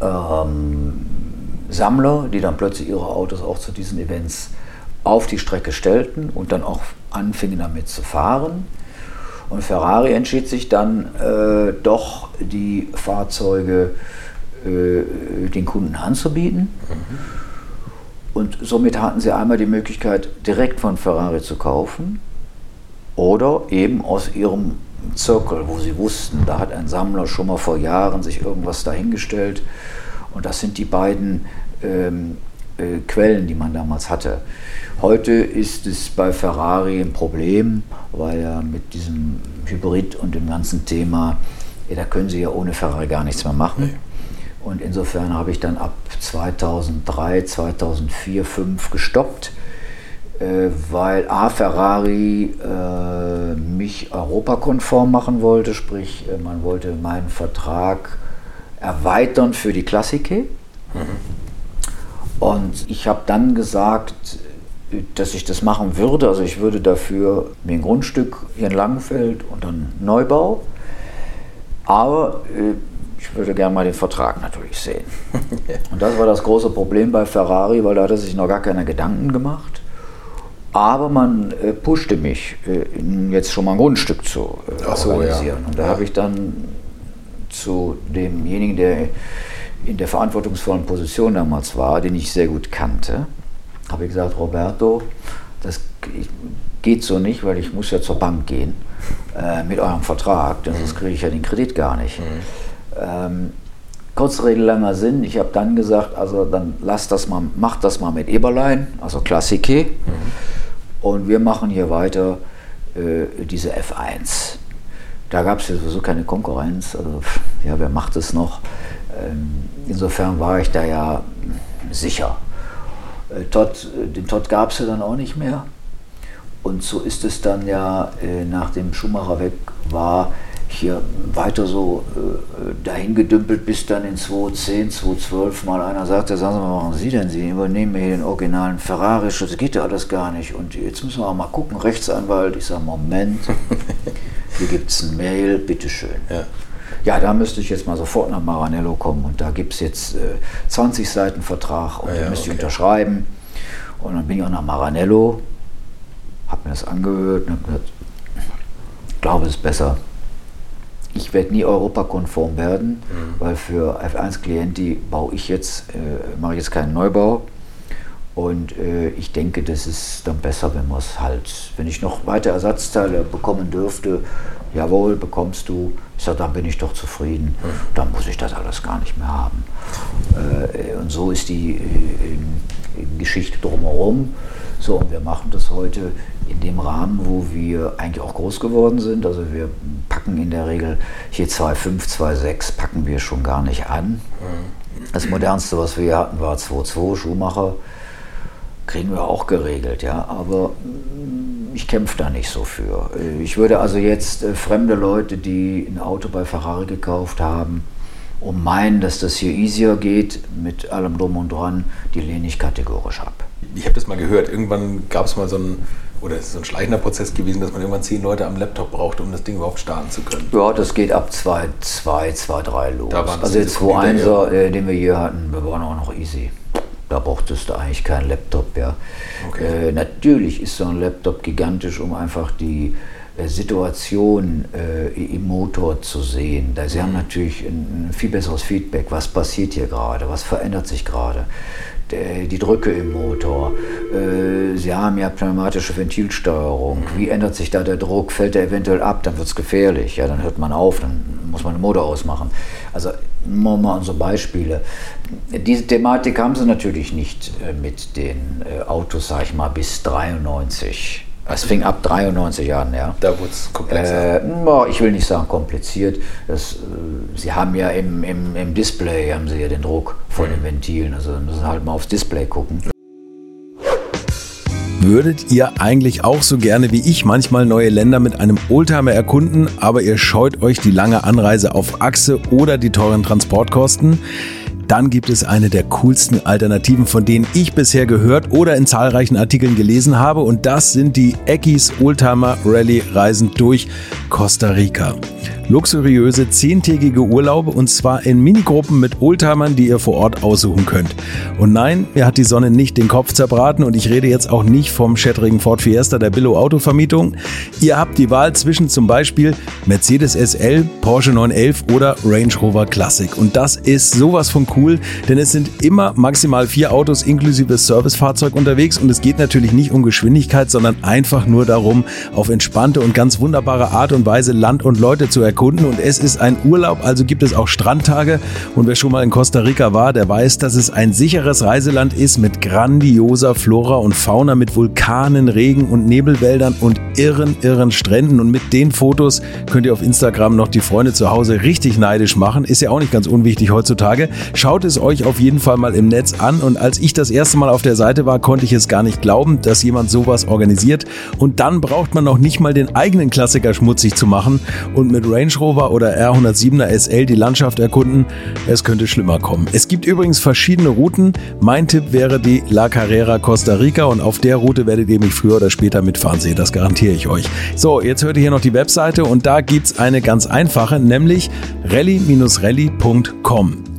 [SPEAKER 1] mhm. ähm, Sammler, die dann plötzlich ihre Autos auch zu diesen Events auf die Strecke stellten und dann auch anfingen damit zu fahren. Und Ferrari entschied sich dann äh, doch, die Fahrzeuge äh, den Kunden anzubieten. Mhm. Und somit hatten sie einmal die Möglichkeit, direkt von Ferrari zu kaufen oder eben aus ihrem Zirkel, wo sie wussten, da hat ein Sammler schon mal vor Jahren sich irgendwas dahingestellt. Und das sind die beiden ähm, äh, Quellen, die man damals hatte. Heute ist es bei Ferrari ein Problem, weil ja mit diesem Hybrid und dem ganzen Thema, ja, da können sie ja ohne Ferrari gar nichts mehr machen. Nee. Und insofern habe ich dann ab 2003, 2004, 2005 gestoppt, äh, weil A, Ferrari äh, mich europakonform machen wollte, sprich, äh, man wollte meinen Vertrag erweitern für die Klassike. Mhm. Und ich habe dann gesagt, dass ich das machen würde. Also ich würde dafür mir ein Grundstück hier in Langenfeld und dann Neubau. Aber äh, ich würde gerne mal den Vertrag natürlich sehen. Und das war das große Problem bei Ferrari, weil da hat er sich noch gar keine Gedanken gemacht. Aber man äh, pushte mich, äh, jetzt schon mal ein Grundstück zu äh,
[SPEAKER 4] so,
[SPEAKER 1] organisieren.
[SPEAKER 4] ja.
[SPEAKER 1] Und da
[SPEAKER 4] Ja.
[SPEAKER 1] habe ich dann zu demjenigen, der in der verantwortungsvollen Position damals war, den ich sehr gut kannte, habe ich gesagt, Roberto, das geht so nicht, weil ich muss ja zur Bank gehen äh, mit eurem Vertrag, denn sonst kriege ich ja den Kredit gar nicht. Ähm, kurze Rede, langer Sinn. Ich habe dann gesagt, also dann lass das mal, mach das mal mit Eberlein, also Klassike, und wir machen hier weiter äh, diese F1. Da gab es ja sowieso keine Konkurrenz. Also, ja, wer macht es noch? Ähm, insofern war ich da ja sicher. Äh, Todd, äh, den Todd gab es ja dann auch nicht mehr. Und so ist es dann ja, äh, nachdem Schumacher weg war, hier weiter so äh, dahin gedümpelt, bis dann in 2010, 2012 mal einer sagte, sagen Sie mal, was machen Sie denn? Sie übernehmen hier den originalen Ferrari, das geht ja alles gar nicht. Und jetzt müssen wir auch mal gucken, Rechtsanwalt. Ich sage, Moment, hier gibt es ein Mail, bitteschön.
[SPEAKER 4] Ja.
[SPEAKER 1] Ja, da müsste ich jetzt mal sofort nach Maranello kommen und da gibt es jetzt äh, 20 Seiten Vertrag und
[SPEAKER 4] Ah ja,
[SPEAKER 1] den müsste ich
[SPEAKER 4] okay.
[SPEAKER 1] unterschreiben. Und dann bin ich auch nach Maranello, habe mir das angehört und habe gesagt, ich glaube, es ist besser. Ich werde nie europakonform werden, weil für F1 Clienti baue ich jetzt, äh, mache ich jetzt keinen Neubau. Und äh, ich denke, das ist dann besser, wenn man es halt, wenn ich noch weitere Ersatzteile bekommen dürfte, jawohl, bekommst du. Ich sage, dann bin ich doch zufrieden. Dann muss ich das alles gar nicht mehr haben. Äh, und so ist die äh, Geschichte drumherum. So, und wir machen das heute in dem Rahmen, wo wir eigentlich auch groß geworden sind. Also wir packen in der Regel hier 2,5, 2,6 packen wir schon gar nicht an. Das modernste, was wir hier hatten, war 2,2 Schuhmacher. Kriegen wir auch geregelt, ja. Aber mm, ich kämpfe da nicht so für. Äh, Ich würde also jetzt äh, fremde Leute, die ein Auto bei Ferrari gekauft haben, und meinen, dass das hier easier geht mit allem drum und dran, die lehne ich kategorisch ab.
[SPEAKER 4] Ich habe das mal gehört. Irgendwann gab es mal so ein, oder es ist so ein schleichender Prozess gewesen, dass man irgendwann zehn Leute am Laptop brauchte, um das Ding überhaupt starten zu können.
[SPEAKER 1] Ja, das geht ab 2, 2, 2, 3 los. Also jetzt 2
[SPEAKER 4] Computer,
[SPEAKER 1] 1er, äh, den wir hier hatten, wir waren auch noch easy. Da brauchtest du eigentlich keinen Laptop, ja.
[SPEAKER 4] Okay.
[SPEAKER 1] Äh, natürlich ist so ein Laptop gigantisch, um einfach die äh, Situation äh, im Motor zu sehen. Da, Sie haben natürlich ein, ein viel besseres Feedback. Was passiert hier gerade? Was verändert sich gerade? Der- Die Drücke im Motor. Äh, Sie haben ja pneumatische Ventilsteuerung. Wie ändert sich da der Druck? Fällt der eventuell ab? Dann wird es gefährlich. Ja, dann hört man auf, dann muss man den Motor ausmachen. Also wir mal so Beispiele. Diese Thematik haben sie natürlich nicht äh, mit den äh, Autos, sag ich mal, bis 93. Es fing ab 93 an, ja.
[SPEAKER 4] Da wurde es komplexer.
[SPEAKER 1] Äh, ich will nicht sagen kompliziert. Das, äh, sie haben ja im, im, im Display haben sie ja den Druck von den Ventilen. Also müssen halt mal aufs Display gucken.
[SPEAKER 3] Würdet ihr eigentlich auch so gerne wie ich manchmal neue Länder mit einem Oldtimer erkunden, aber ihr scheut euch die lange Anreise auf Achse oder die teuren Transportkosten? Dann gibt es eine der coolsten Alternativen, von denen ich bisher gehört oder in zahlreichen Artikeln gelesen habe und das sind die Eckis Oldtimer Rally Reisen durch Costa Rica. Luxuriöse zehntägige Urlaube und zwar in Minigruppen mit Oldtimern, die ihr vor Ort aussuchen könnt. Und nein, mir hat die Sonne nicht den Kopf zerbraten und ich rede jetzt auch nicht vom schättrigen Ford Fiesta der Billo Autovermietung. Ihr habt die Wahl zwischen zum Beispiel Mercedes SL, Porsche 911 oder Range Rover Classic. Und das ist sowas von cool, denn es sind immer maximal vier Autos inklusive Servicefahrzeug unterwegs und es geht natürlich nicht um Geschwindigkeit, sondern einfach nur darum, auf entspannte und ganz wunderbare Art und Weise Land und Leute zu erkunden. Und es ist ein Urlaub, also gibt es auch Strandtage. Und wer schon mal in Costa Rica war, der weiß, dass es ein sicheres Reiseland ist mit grandioser Flora und Fauna, mit Vulkanen, Regen und Nebelwäldern und irren, irren Stränden. Und mit den Fotos könnt ihr auf Instagram noch die Freunde zu Hause richtig neidisch machen. Ist ja auch nicht ganz unwichtig heutzutage. Schaut es euch auf jeden Fall mal im Netz an. Und als ich das erste Mal auf der Seite war, konnte ich es gar nicht glauben, dass jemand sowas organisiert. Und dann braucht man noch nicht mal den eigenen Klassiker schmutzig zu machen. Und mit
[SPEAKER 5] Range Rover oder R107er SL die Landschaft erkunden. Es könnte schlimmer kommen. Es gibt übrigens verschiedene Routen. Mein Tipp wäre die La Carrera Costa Rica und auf der Route werdet ihr mich früher oder später mitfahren sehen. Das garantiere ich euch. So, jetzt hört ihr hier noch die Webseite und da gibt es eine ganz einfache, nämlich rally-rally.com.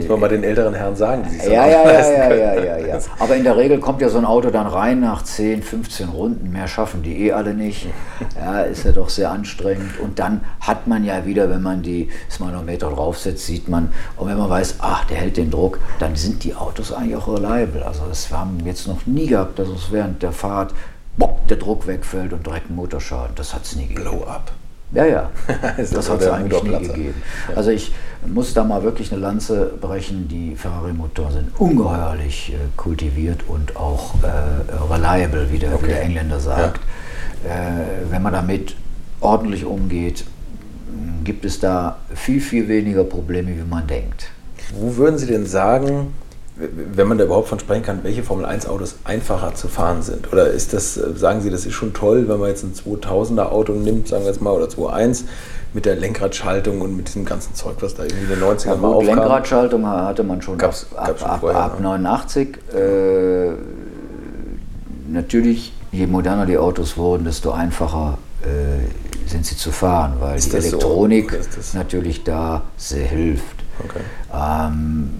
[SPEAKER 3] muss man mal den älteren Herren sagen. Die
[SPEAKER 1] ja, ja, ja, ja, ja, ja, ja. Aber in der Regel kommt ja so ein Auto dann rein nach 10, 15 Runden. Mehr schaffen die eh alle nicht. Ja, ist ja doch sehr anstrengend. Und dann hat man ja wieder, wenn man die Smanometer draufsetzt, sieht man, und wenn man weiß, ach, der hält den Druck, dann sind die Autos eigentlich auch reliable. Also das haben wir jetzt noch nie gehabt, dass es während der Fahrt bock, der Druck wegfällt und direkt ein Motorschaden. Das hat es nie gegeben.
[SPEAKER 3] Blow up.
[SPEAKER 1] Ja, ja, das, das hat es eigentlich nie gegeben. Also ich muss da mal wirklich eine Lanze brechen. Die Ferrari-Motoren sind ungeheuerlich äh, kultiviert und auch äh, reliable, wie der, okay. wie der, Engländer sagt. Ja. Äh, wenn man damit ordentlich umgeht, gibt es da viel, viel weniger Probleme, wie man denkt.
[SPEAKER 3] Wo würden Sie denn sagen, wenn man da überhaupt von sprechen kann, welche Formel 1 Autos einfacher zu fahren sind? Oder ist das, äh, sagen Sie, das ist schon toll, wenn man jetzt ein 2000er Auto nimmt, sagen wir jetzt mal, oder 2.1 mit der Lenkradschaltung und mit diesem ganzen Zeug, was da irgendwie in den 90ern ja, mal aufkam?
[SPEAKER 1] Lenkradschaltung hatte man schon
[SPEAKER 3] gab's,
[SPEAKER 1] ab,
[SPEAKER 3] gab's
[SPEAKER 1] ab,
[SPEAKER 3] vorher,
[SPEAKER 1] ab, 89. Äh, natürlich, je moderner die Autos wurden, desto einfacher äh, sind sie zu fahren, weil ist die Elektronik so? natürlich da sehr hilft. Okay. Ähm,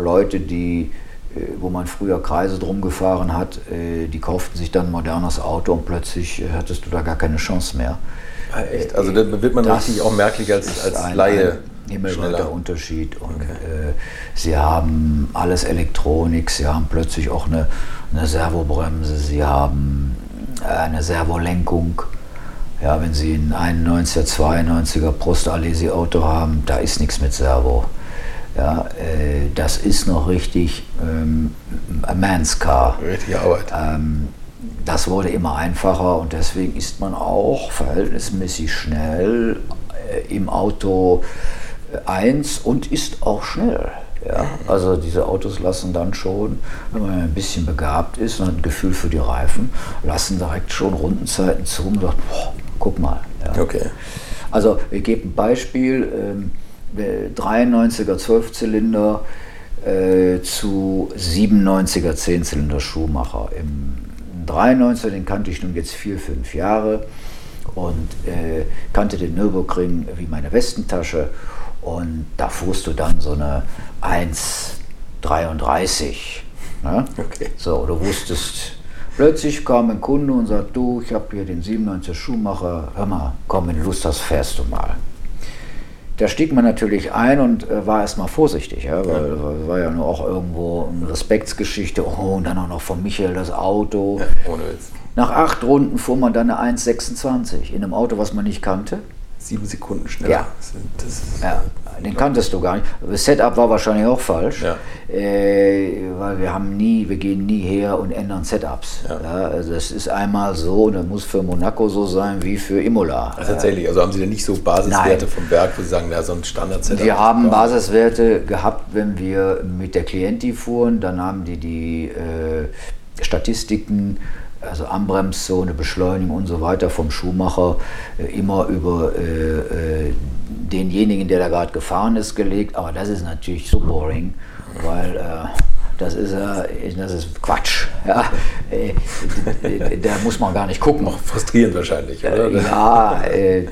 [SPEAKER 1] Leute, die, äh, wo man früher Kreise drum gefahren hat, äh, die kauften sich dann ein modernes Auto und plötzlich äh, hattest du da gar keine Chance mehr.
[SPEAKER 3] Ah, echt? Also da wird man das richtig auch merklich als, als ein, Laie. Ein
[SPEAKER 1] himmelweiter Unterschied. Und okay. äh, sie haben alles Elektronik, sie haben plötzlich auch eine, eine Servobremse, sie haben eine Servolenkung. Ja, wenn Sie ein 91er, 92er Prost Alesi Auto haben, da ist nichts mit Servo. Ja, äh, das ist noch richtig ähm, a man's car.
[SPEAKER 3] Richtige Arbeit.
[SPEAKER 1] Ähm, das wurde immer einfacher und deswegen ist man auch verhältnismäßig schnell äh, im Auto 1 äh, und ist auch schnell. Ja, also diese Autos lassen dann schon, wenn man ein bisschen begabt ist und ein Gefühl für die Reifen, lassen direkt schon Rundenzeiten zu und sagt, boah, guck mal.
[SPEAKER 3] Ja. Okay.
[SPEAKER 1] Also ich gebe ein Beispiel. Ähm, 93er Zwölfzylinder äh, zu 97er Zehnzylinder Schuhmacher. Im 93er, den kannte ich nun jetzt vier, fünf Jahre und äh, kannte den Nürburgring wie meine Westentasche und da fuhrst du dann so eine 1,33. Ne? Okay. So, du wusstest, plötzlich kam ein Kunde und sagt, du, ich habe hier den 97er Schuhmacher, hör mal, komm, wenn du Lust hast, fährst du mal da stieg man natürlich ein und äh, war erstmal vorsichtig, ja, weil ja. war ja nur auch irgendwo eine Respektsgeschichte. Oh, und dann auch noch von Michael das Auto. Ja, ohne Witz. Nach acht Runden fuhr man dann eine 1,26 in einem Auto, was man nicht kannte.
[SPEAKER 3] Sieben Sekunden schneller.
[SPEAKER 1] Ja. ja den kanntest du gar nicht. Das Setup war wahrscheinlich auch falsch, ja. äh, weil wir haben nie, wir gehen nie her und ändern Setups. Ja. ja also das ist einmal so und das muss für Monaco so sein wie für Imola.
[SPEAKER 3] Also tatsächlich, also haben Sie denn nicht so Basiswerte Nein. vom Werk, wo Sie sagen, ja, so ein Standard-Setup?
[SPEAKER 1] Wir haben Basiswerte gehabt, wenn wir mit der Klienti fuhren, dann haben die die äh, Statistiken also Anbremszone, Beschleunigung und so weiter vom Schuhmacher äh, immer über äh, äh, denjenigen, der da gerade gefahren ist, gelegt. Aber das ist natürlich so boring, weil äh, das ist äh, das ist Quatsch. Ja, äh, da muss man gar nicht gucken.
[SPEAKER 3] Auch frustrierend wahrscheinlich, oder?
[SPEAKER 1] ja,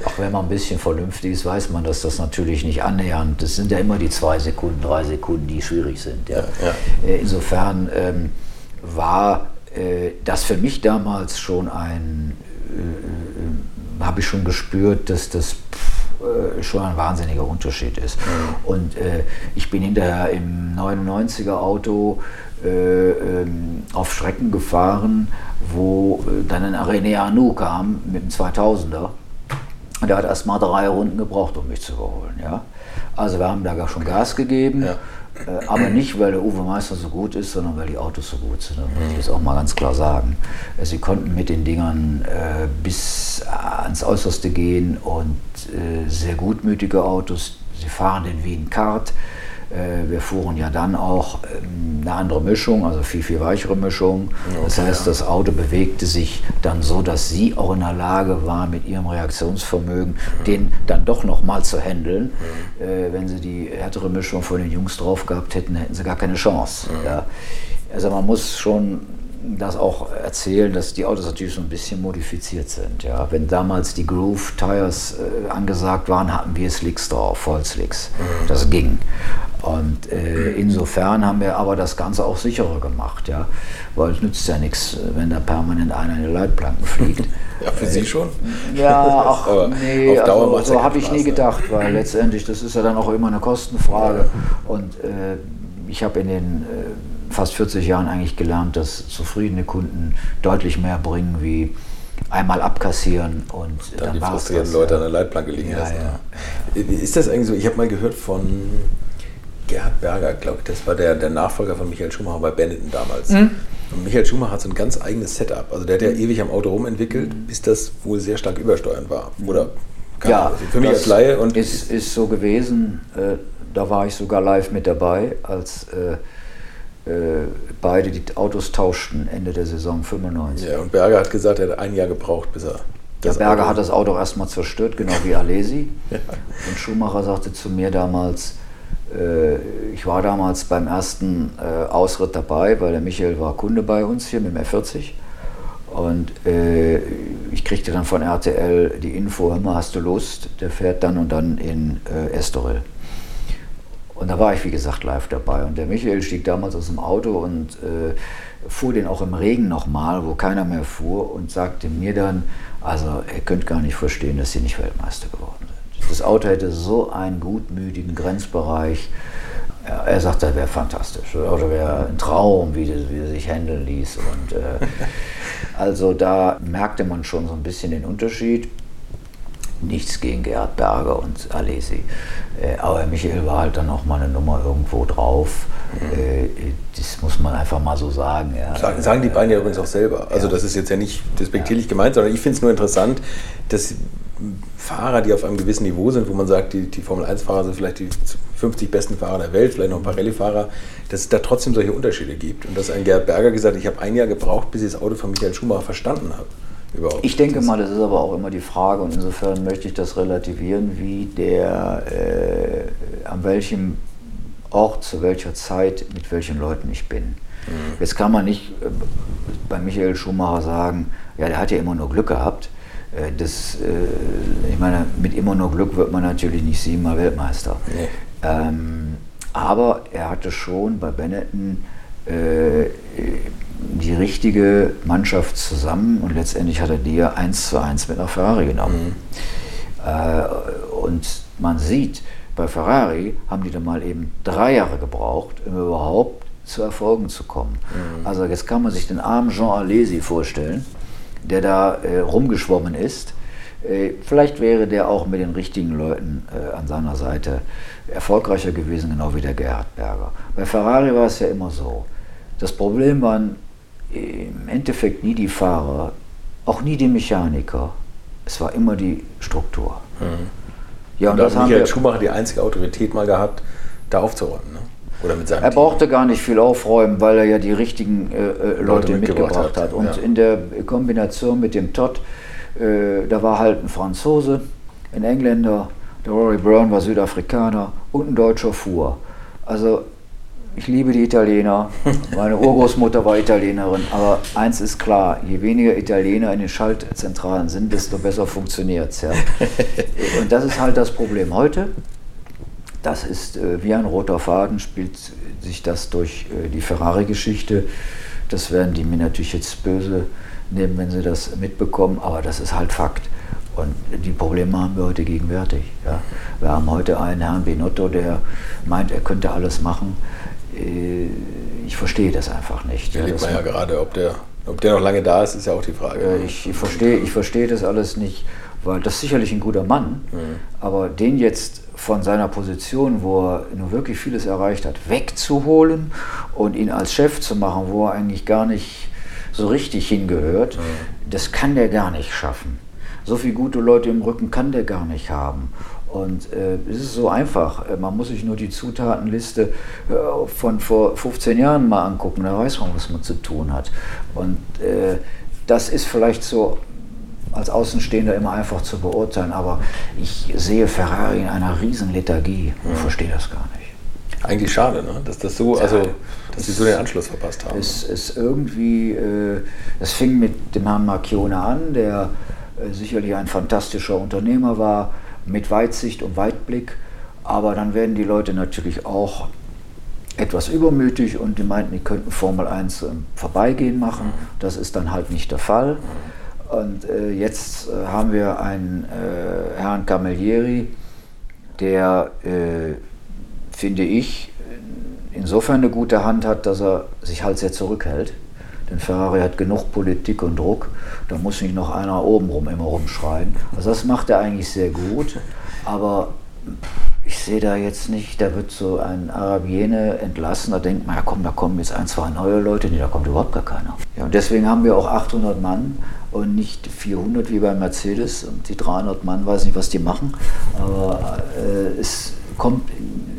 [SPEAKER 1] auch wenn man ein bisschen vernünftig ist, weiß man, dass das natürlich nicht annähernd. Das sind ja immer die zwei Sekunden, drei Sekunden, die schwierig sind. Ja. ja. Insofern ähm, war das für mich damals schon ein, äh, äh habe ich schon gespürt, dass das äh, schon ein wahnsinniger Unterschied ist. Mhm. Und äh, ich bin hinterher im 99er Auto äh, ähm, auf Strecken gefahren, wo dann ein René Arnoux kam mit dem 2000er. Und der hat erst mal drei Runden gebraucht, um mich zu überholen. Ja? Also wir haben da gar schon Gas gegeben.
[SPEAKER 3] Ja.
[SPEAKER 1] Äh, aber nicht, weil der Uwe Meister so gut ist, sondern weil die Autos so gut sind. Das muss ich jetzt auch mal ganz klar sagen. Äh, sie konnten mit den Dingern äh, bis ans Äußerste gehen und äh, sehr gutmütige Autos. Sie fahren den wie ein Kart. Äh, wir fuhren ja dann auch ähm, eine andere Mischung, also viel, viel weichere Mischung. Das
[SPEAKER 3] Okay,
[SPEAKER 1] heißt,
[SPEAKER 3] ja.
[SPEAKER 1] das Auto bewegte sich dann so, dass sie auch in der Lage war, mit ihrem Reaktionsvermögen den dann doch noch mal zu handeln. Äh, wenn sie die härtere Mischung von den Jungs drauf gehabt hätten, hätten sie gar keine Chance. Ja. Also man muss schon das auch erzählen, dass die Autos natürlich so ein bisschen modifiziert sind. Ja. Wenn damals die Groove Tires äh, angesagt waren, hatten wir Slicks drauf, Vollslicks. Das ging. Und äh, insofern haben wir aber das Ganze auch sicherer gemacht, ja. Weil es nützt ja nichts, wenn da permanent einer in die Leitplanken fliegt.
[SPEAKER 3] Ja, für Sie schon?
[SPEAKER 1] Ja, ach, nee, also,
[SPEAKER 3] ja
[SPEAKER 1] so habe ich nie
[SPEAKER 3] ne?
[SPEAKER 1] gedacht, weil letztendlich, das ist ja dann auch immer eine Kostenfrage. Und äh, ich habe in den äh, fast 40 Jahren eigentlich gelernt, dass zufriedene Kunden deutlich mehr bringen wie einmal abkassieren und
[SPEAKER 3] Dann die
[SPEAKER 1] war's
[SPEAKER 3] frustrierten Leute
[SPEAKER 1] ja.
[SPEAKER 3] an der Leitplanke liegen
[SPEAKER 1] Ja,
[SPEAKER 3] lassen.
[SPEAKER 1] ja.
[SPEAKER 3] Ist das eigentlich so? Ich habe mal gehört von Gerhard Berger, glaube ich. Das war der, der Nachfolger von Michael Schumacher bei Benetton damals.
[SPEAKER 1] Mhm.
[SPEAKER 3] Und Michael Schumacher hat so ein ganz eigenes Setup. Also der hat ja ewig am Auto rumentwickelt, bis das wohl sehr stark übersteuern war. Oder keine
[SPEAKER 1] Ja,
[SPEAKER 3] Ahnung. für mich
[SPEAKER 1] das
[SPEAKER 3] als Laie und
[SPEAKER 1] ist, ist so gewesen. Äh, da war ich sogar live mit dabei, als äh, äh, beide die Autos tauschten Ende der Saison 95.
[SPEAKER 3] ja, und Berger hat gesagt, er hat ein Jahr gebraucht, bis er das
[SPEAKER 1] Berger
[SPEAKER 3] Auto-
[SPEAKER 1] hat das Auto erstmal zerstört, genau wie Alesi. Und Schumacher sagte zu mir damals, äh, ich war damals beim ersten äh, Ausritt dabei, weil der Michael war Kunde bei uns hier mit dem R40. Und äh, ich kriegte dann von RTL die Info, hör mal, hast du Lust? Der fährt dann und dann in äh, Estoril. Und da war ich, wie gesagt, live dabei. Und der Michael stieg damals aus dem Auto und äh, fuhr den auch im Regen nochmal, wo keiner mehr fuhr, und sagte mir dann, also ihr könnt gar nicht verstehen, dass sie nicht Weltmeister geworden sind. Das Auto hätte so einen gutmütigen Grenzbereich. Er sagte, das wäre fantastisch. Das Auto wäre ein Traum, wie das, wie sich handeln ließ. Und, äh, also da merkte man schon so ein bisschen den Unterschied. Nichts gegen Gerhard Berger und Alesi. Äh, aber Michael war halt dann auch mal eine Nummer irgendwo drauf. Äh, das muss man einfach mal so sagen. Ja.
[SPEAKER 3] Sagen, sagen die beiden ja übrigens auch selber. Also
[SPEAKER 1] Ja.
[SPEAKER 3] das ist jetzt ja nicht despektierlich gemeint, sondern ich finde es nur interessant, dass Fahrer, die auf einem gewissen Niveau sind, wo man sagt, die, die Formel-1-Fahrer sind vielleicht die 50 besten Fahrer der Welt, vielleicht noch ein paar Rallye-Fahrer, dass es da trotzdem solche Unterschiede gibt. Und dass ein Gerhard Berger gesagt hat, ich habe ein Jahr gebraucht, bis ich das Auto von Michael Schumacher verstanden habe. Überhaupt.
[SPEAKER 1] Ich denke mal, das ist aber auch immer die Frage und insofern möchte ich das relativieren, wie der, äh, an welchem Ort, zu welcher Zeit, mit welchen Leuten ich bin. Jetzt kann man nicht äh, bei Michael Schumacher sagen, ja, der hat ja immer nur Glück gehabt. Äh, Das, äh, ich meine, mit immer nur Glück wird man natürlich nicht siebenmal Weltmeister.
[SPEAKER 3] Nee.
[SPEAKER 1] Ähm, aber er hatte schon bei Benetton äh, die richtige Mannschaft zusammen und letztendlich hat er die ja eins zu eins mit nach Ferrari genommen. Äh, und man sieht, bei Ferrari haben die dann mal eben drei Jahre gebraucht, um überhaupt zu Erfolgen zu kommen. Also jetzt kann man sich den armen Jean Alesi vorstellen, der da äh, rumgeschwommen ist. Äh, vielleicht wäre der auch mit den richtigen Leuten äh, an seiner Seite erfolgreicher gewesen, genau wie der Gerhard Berger. Bei Ferrari war es ja immer so. Das Problem waren im Endeffekt nie die Fahrer, auch nie die Mechaniker. Es war immer die Struktur. Ja,
[SPEAKER 3] und da hat
[SPEAKER 1] haben
[SPEAKER 3] Michael
[SPEAKER 1] wir-
[SPEAKER 3] Schumacher die einzige Autorität mal gehabt, da aufzuräumen. Ne? Oder mit seinem
[SPEAKER 1] Er
[SPEAKER 3] Team.
[SPEAKER 1] brauchte gar nicht viel aufräumen, weil er ja die richtigen äh, äh, Leute
[SPEAKER 3] mitgebracht
[SPEAKER 1] mitgebracht
[SPEAKER 3] hat,
[SPEAKER 1] hat. Und
[SPEAKER 3] ja.
[SPEAKER 1] in der Kombination mit dem Todd, äh, da war halt ein Franzose, ein Engländer, der Rory Brown war Südafrikaner und ein Deutscher fuhr. Also ich liebe die Italiener, meine Urgroßmutter war Italienerin, aber eins ist klar, je weniger Italiener in den Schaltzentralen sind, desto besser funktioniert es. Ja. Und das ist halt das Problem heute. Das ist äh, wie ein roter Faden, spielt sich das durch äh, die Ferrari-Geschichte. Das werden die mir natürlich jetzt böse nehmen, wenn sie das mitbekommen, aber das ist halt Fakt. Und die Probleme haben wir heute gegenwärtig. Ja. Wir haben heute einen Herrn Binotto, der meint, er könnte alles machen. Äh, Ich verstehe das einfach nicht. Ja, das
[SPEAKER 3] man ja gerade, ob der, ob der noch lange da ist, ist ja auch die Frage.
[SPEAKER 1] äh, ich, ich verstehe ich verstehe das alles nicht, weil das ist sicherlich ein guter Mann, aber den jetzt von seiner Position, wo er nur wirklich vieles erreicht hat, wegzuholen und ihn als Chef zu machen, wo er eigentlich gar nicht so richtig hingehört, mhm. das kann der gar nicht schaffen. So viele gute Leute im Rücken kann der gar nicht haben. Und äh, es ist so einfach. Äh, man muss sich nur die Zutatenliste äh, von vor 15 Jahren mal angucken. Da weiß man, was man zu tun hat. Und äh, das ist vielleicht so als Außenstehender immer einfach zu beurteilen, aber ich sehe Ferrari in einer riesen Lethargie und mhm. verstehe das gar nicht.
[SPEAKER 3] Eigentlich schade, ne? dass das so, also dass sie so den Anschluss verpasst haben.
[SPEAKER 1] Es ist irgendwie, äh, es fing mit dem Herrn Marchione an, der äh, sicherlich ein fantastischer Unternehmer war, mit Weitsicht und Weitblick, aber dann werden die Leute natürlich auch etwas übermütig und die meinten, die könnten Formel 1 im Vorbeigehen machen. Das ist dann halt nicht der Fall. Und äh, jetzt äh, haben wir einen äh, Herrn Camilleri, der, äh, finde ich, insofern eine gute Hand hat, dass er sich halt sehr zurückhält. Denn Ferrari hat genug Politik und Druck, da muss nicht noch einer obenrum immer rumschreien. Also das macht er eigentlich sehr gut, aber ich sehe da jetzt nicht, da wird so ein Arabiene entlassen, da denkt man, ja komm, da kommen jetzt ein, zwei neue Leute, nee, da kommt überhaupt gar keiner. Ja, und deswegen haben wir auch 800 Mann und nicht 400 wie bei Mercedes. Und die 300 Mann, weiß nicht, was die machen, aber äh, es kommt,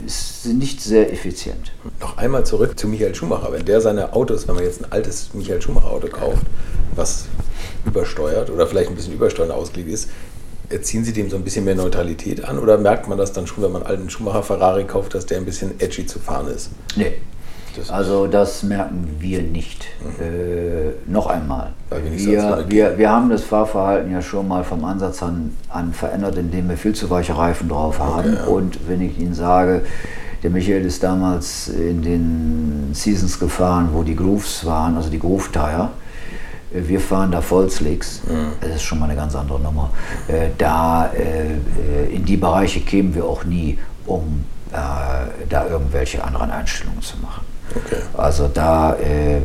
[SPEAKER 1] sind nicht sehr effizient.
[SPEAKER 3] Noch einmal zurück zu Michael Schumacher. Wenn der seine Autos, wenn man jetzt ein altes Michael Schumacher Auto kauft, was übersteuert oder vielleicht ein bisschen übersteuernd ausgelegt ist, Ziehen Sie dem so ein bisschen mehr Neutralität an oder merkt man das dann schon, wenn man einen alten Schumacher Ferrari kauft, dass der ein bisschen edgy zu fahren ist?
[SPEAKER 1] Nee. Das also das merken wir nicht. Mhm. Äh, noch einmal. Wir, wir, wir haben das Fahrverhalten ja schon mal vom Ansatz an, an verändert, indem wir viel zu weiche Reifen drauf haben. Okay, ja. Und wenn ich Ihnen sage, der Michael ist damals in den Seasons gefahren, wo die Grooves waren, also die Groove Tire wir fahren da Vollslicks, mhm. das ist schon mal eine ganz andere Nummer. Äh, da äh, in die Bereiche kämen wir auch nie, um äh, da irgendwelche anderen Einstellungen zu machen. Okay. Also da, äh, äh,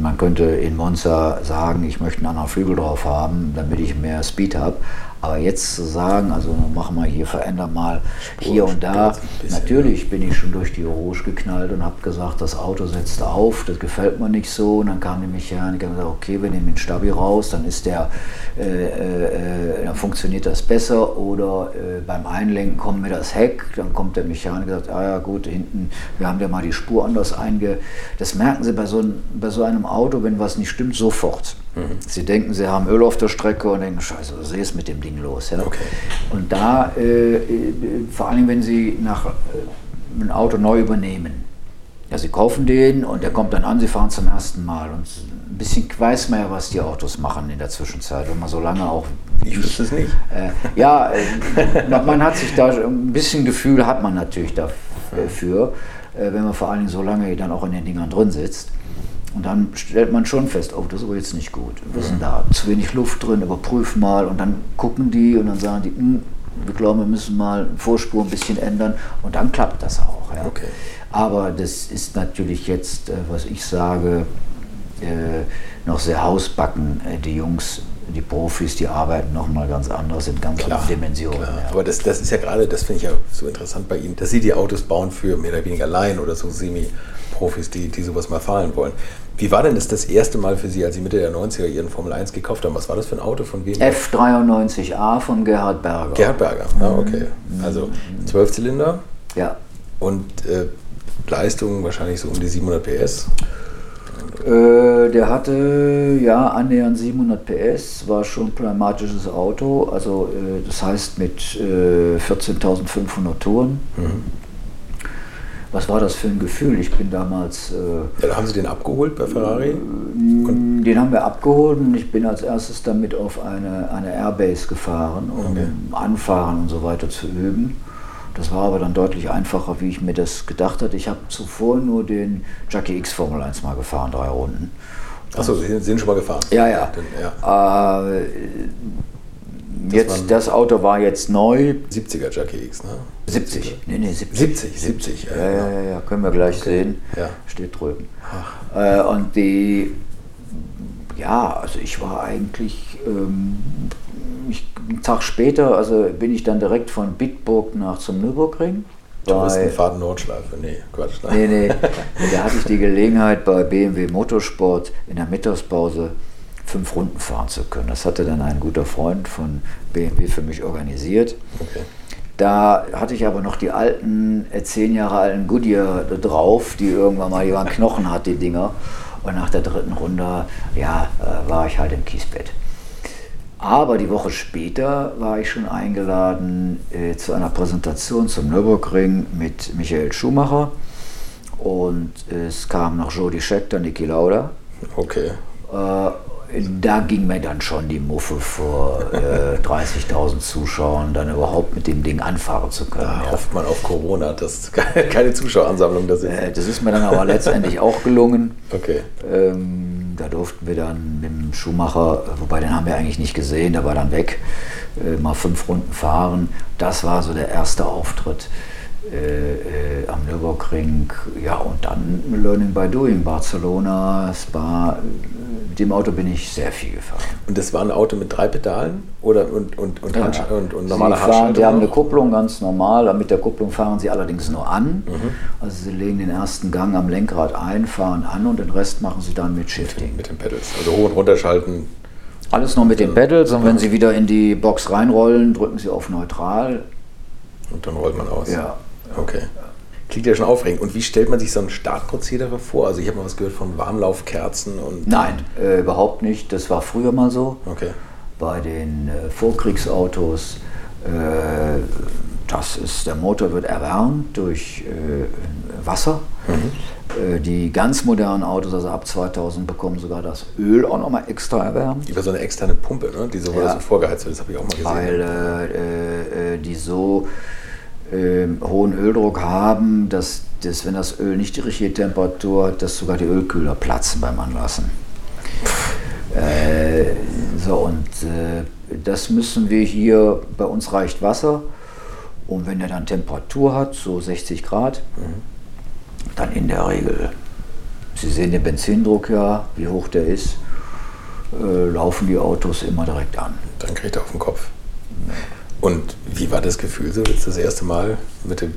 [SPEAKER 1] man könnte in Monza sagen, ich möchte einen anderen Flügel drauf haben, damit ich mehr Speed habe. Aber jetzt zu sagen, also machen wir hier, verändern mal hier und da. Natürlich bin ich schon durch die Rouge geknallt und habe gesagt, das Auto setzt auf, das gefällt mir nicht so. Und dann kam die Mechaniker und gesagt, okay, wir nehmen den Stabi raus, dann ist der, äh, äh, dann funktioniert das besser. Oder äh, beim Einlenken kommt mir das Heck, dann kommt der Mechaniker und sagt, ah ja gut, hinten, wir haben ja mal die Spur anders einge... Das merken Sie bei so, bei so einem Auto, wenn was nicht stimmt, sofort. Mhm. Sie denken, Sie haben Öl auf der Strecke und denken, scheiße, was ist mit dem Ding Ding los. Ja? Okay. Und da, äh, äh, vor allem wenn Sie nach, äh, ein Auto neu übernehmen, ja, Sie kaufen den und der kommt dann an, Sie fahren zum ersten Mal. Und ein bisschen weiß man ja, was die Autos machen in der Zwischenzeit, wenn man so lange auch.
[SPEAKER 3] Ich wüsste es nicht.
[SPEAKER 1] Äh, ja, äh, man hat sich da ein bisschen Gefühl, hat man natürlich dafür, äh, wenn man vor allen Dingen so lange dann auch in den Dingern drin sitzt. Und dann stellt man schon fest, oh, das ist aber jetzt nicht gut. Wir sind da zu wenig Luft drin, überprüf mal. Und dann gucken die und dann sagen die, hm, wir glauben, wir müssen mal Vorspur ein bisschen ändern. Und dann klappt das auch. Ja. Okay. Aber das ist natürlich jetzt, äh, was ich sage, äh, noch sehr hausbacken. Äh, die Jungs die Profis, die arbeiten nochmal ganz anders in ganz anderen Dimensionen. Ja.
[SPEAKER 3] Aber das, das ist ja gerade, das finde ich ja so interessant bei Ihnen, dass Sie die Autos bauen für mehr oder weniger Laien oder so Semi-Profis, die, die sowas mal fahren wollen. Wie war denn das das erste Mal für Sie, als Sie Mitte der 90er Ihren Formel 1 gekauft haben? Was war das für ein Auto von wem?
[SPEAKER 1] F93A von Gerhard Berger.
[SPEAKER 3] Gerhard Berger, ja, okay. Also 12 Zylinder.
[SPEAKER 1] Ja.
[SPEAKER 3] Und äh, Leistung wahrscheinlich so um die 700 PS.
[SPEAKER 1] Äh, der hatte ja annähernd 700 PS, war schon ein pneumatisches Auto, also äh, das heißt mit äh, 14.500 Touren. Mhm. Was war das für ein Gefühl? Ich bin damals.
[SPEAKER 3] Äh, ja, haben Sie den abgeholt bei Ferrari?
[SPEAKER 1] Und den haben wir abgeholt und ich bin als erstes damit auf eine, eine Airbase gefahren, um okay. Anfahren und so weiter zu üben. Das war aber dann deutlich einfacher, wie ich mir das gedacht hatte. Ich habe zuvor nur den Jackie X Formel 1 mal gefahren, drei Runden.
[SPEAKER 3] Achso, Sie sind schon mal gefahren?
[SPEAKER 1] Ja, ja. ja. Äh, jetzt, das Auto war jetzt neu.
[SPEAKER 3] 70er Jackie X, ne?
[SPEAKER 1] 70.
[SPEAKER 3] Nee, nee, 70. 70, 70.
[SPEAKER 1] Ja, ja, ja, ja, können wir gleich okay. sehen. Ja. Steht drüben. Äh, und die, ja, also ich war eigentlich ähm, ich, einen Tag später, also bin ich dann direkt von Bitburg nach zum Nürburgring.
[SPEAKER 3] Touristenfahrt Nordschleife, nee, Quatsch.
[SPEAKER 1] Nee, nee, da hatte ich die Gelegenheit bei BMW Motorsport in der Mittagspause fünf Runden fahren zu können. Das hatte dann ein guter Freund von BMW für mich organisiert. Okay. Da hatte ich aber noch die alten, äh, zehn Jahre alten Goodyear drauf, die irgendwann mal, die waren Knochen hat, die Dinger. Und nach der dritten Runde, ja, äh, war ich halt im Kiesbett. Aber die Woche später war ich schon eingeladen äh, zu einer Präsentation zum Nürburgring mit Michael Schumacher. Und es kam noch Jody Scheckter, Niki Lauda.
[SPEAKER 3] Okay.
[SPEAKER 1] Äh, da ging mir dann schon die Muffe vor äh, 30.000 Zuschauern, dann überhaupt mit dem Ding anfahren zu können.
[SPEAKER 3] Da ja. hofft man auf Corona, dass keine Zuschaueransammlung da sind.
[SPEAKER 1] Äh, das ist mir dann aber letztendlich auch gelungen.
[SPEAKER 3] Okay.
[SPEAKER 1] Ähm, da durften wir dann mit dem Schuhmacher, wobei den haben wir eigentlich nicht gesehen, der war dann weg, äh, mal fünf Runden fahren. Das war so der erste Auftritt äh, äh, am Nürburgring. Ja, und dann Learning by Doing, Barcelona, Spa. Mit dem Auto bin ich sehr viel gefahren.
[SPEAKER 3] Und das war ein Auto mit drei Pedalen oder und, und, und, ja. und, und normale
[SPEAKER 1] fahren, Die haben eine Kupplung ganz normal. Mit der Kupplung fahren sie allerdings nur an. Mhm. Also sie legen den ersten Gang am Lenkrad ein, fahren an und den Rest machen sie dann mit Shifting.
[SPEAKER 3] Mit den Pedals. Also hoch und runter schalten.
[SPEAKER 1] Alles noch mit den Pedals und wenn Sie wieder in die Box reinrollen, drücken Sie auf Neutral.
[SPEAKER 3] Und dann rollt man aus.
[SPEAKER 1] Ja,
[SPEAKER 3] Okay. Klingt ja schon aufregend. Und wie stellt man sich so ein Startprozedere vor? Also ich habe mal was gehört von Warmlaufkerzen und.
[SPEAKER 1] Nein, äh, überhaupt nicht. Das war früher mal so.
[SPEAKER 3] Okay.
[SPEAKER 1] Bei den äh, Vorkriegsautos. Äh, das ist, der Motor wird erwärmt durch äh, Wasser. Mhm. Äh, die ganz modernen Autos, also ab 2000, bekommen sogar das Öl auch nochmal extra erwärmt.
[SPEAKER 3] Über so eine externe Pumpe, ne? die so, ja. so vorgeheizt wird, das habe ich auch mal gesehen.
[SPEAKER 1] Weil äh, die so äh, hohen Öldruck haben, dass, dass, wenn das Öl nicht die richtige Temperatur hat, dass sogar die Ölkühler platzen beim Anlassen. Äh, so, und äh, das müssen wir hier, bei uns reicht Wasser. Und wenn er dann Temperatur hat, so 60 Grad, mhm. dann in der Regel, Sie sehen den Benzindruck ja, wie hoch der ist, äh, laufen die Autos immer direkt an.
[SPEAKER 3] Dann kriegt er auf den Kopf. Ja. Und wie war das Gefühl so jetzt das erste Mal mit dem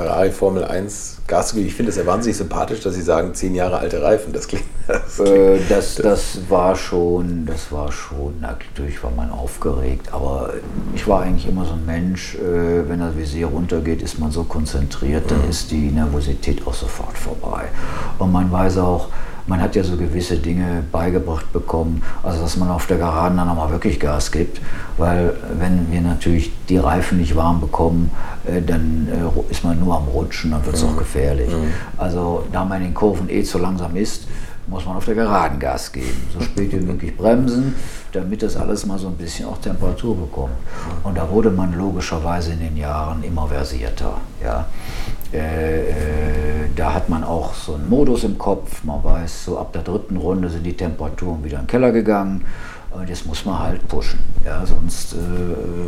[SPEAKER 3] Ferrari Formel 1 Gas Ich finde es ja wahnsinnig sympathisch, dass Sie sagen, zehn Jahre alte Reifen. Das klingt.
[SPEAKER 1] Das, klingt, äh, das, das, war schon, das war schon, natürlich war man aufgeregt, aber ich war eigentlich immer so ein Mensch, äh, wenn das Visier runtergeht, ist man so konzentriert, dann mhm. ist die Nervosität auch sofort vorbei. Und man weiß auch, man hat ja so gewisse Dinge beigebracht bekommen, also dass man auf der Geraden dann nochmal wirklich Gas gibt, weil wenn wir natürlich die Reifen nicht warm bekommen, äh, dann äh, ist man nur am Rutschen, dann wird es mhm. auch gefährlich. Mhm. Also da man in den Kurven eh zu langsam ist, muss man auf der Geraden Gas geben, so spät wie möglich bremsen, damit das alles mal so ein bisschen auch Temperatur bekommt. Und da wurde man logischerweise in den Jahren immer versierter. Ja. Äh, äh, da hat man auch so einen Modus im Kopf. Man weiß, so ab der dritten Runde sind die Temperaturen wieder in den Keller gegangen. Und jetzt muss man halt pushen. Ja, sonst, äh,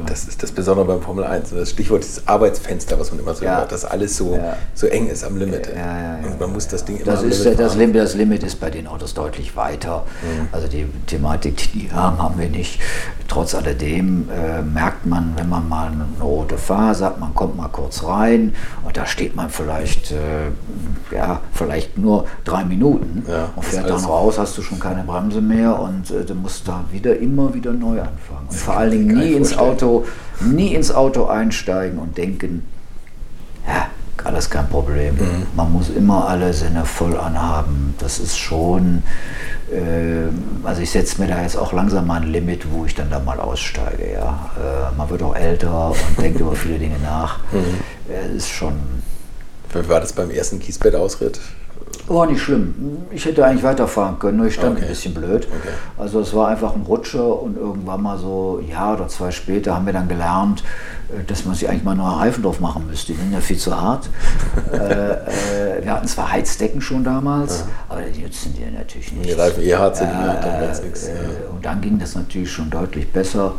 [SPEAKER 3] das ist das Besondere beim Formel 1. Das Stichwort dieses Arbeitsfenster, was man immer so ja. hört, dass alles so, ja. so eng ist am Limit.
[SPEAKER 1] Ja,
[SPEAKER 3] und man muss das Ding immer
[SPEAKER 1] das ist, Limit das, Limit, das Limit ist bei den Autos deutlich weiter. Mhm. Also die Thematik, die die haben, haben wir nicht. Trotz alledem äh, merkt man, wenn man mal eine rote Phase hat, man kommt mal kurz rein und da steht man vielleicht, äh, ja, vielleicht nur drei Minuten und fährt dann raus, hast du schon keine Bremse mehr und äh, du musst da wieder immer wieder neu anfangen. Und vor allen Dingen nie ins Auto, nie ins Auto einsteigen und denken, ja, alles kein Problem. Mhm. Man muss immer alle Sinne voll anhaben. Das ist schon, äh, also ich setze mir da jetzt auch langsam mal ein Limit, wo ich dann da mal aussteige. Ja. Äh, man wird auch älter und denkt über viele Dinge nach. Mhm. Äh, ist schon.
[SPEAKER 3] Wie war das beim ersten Kiesbett-Ausritt?
[SPEAKER 1] War nicht schlimm. Ich hätte eigentlich weiterfahren können, nur ich stand okay. ein bisschen blöd. Okay. Also es war einfach ein Rutscher und irgendwann mal so ein Jahr oder zwei später haben wir dann gelernt, äh, dass man sich eigentlich mal neue Reifen drauf machen müsste. Die sind ja viel zu hart. äh, äh, wir hatten zwar Heizdecken schon damals, ja. aber die nutzen die natürlich nicht.
[SPEAKER 3] Die Reifen eh hart sind, äh, dann nichts.
[SPEAKER 1] Ja. Und dann ging das natürlich schon deutlich besser.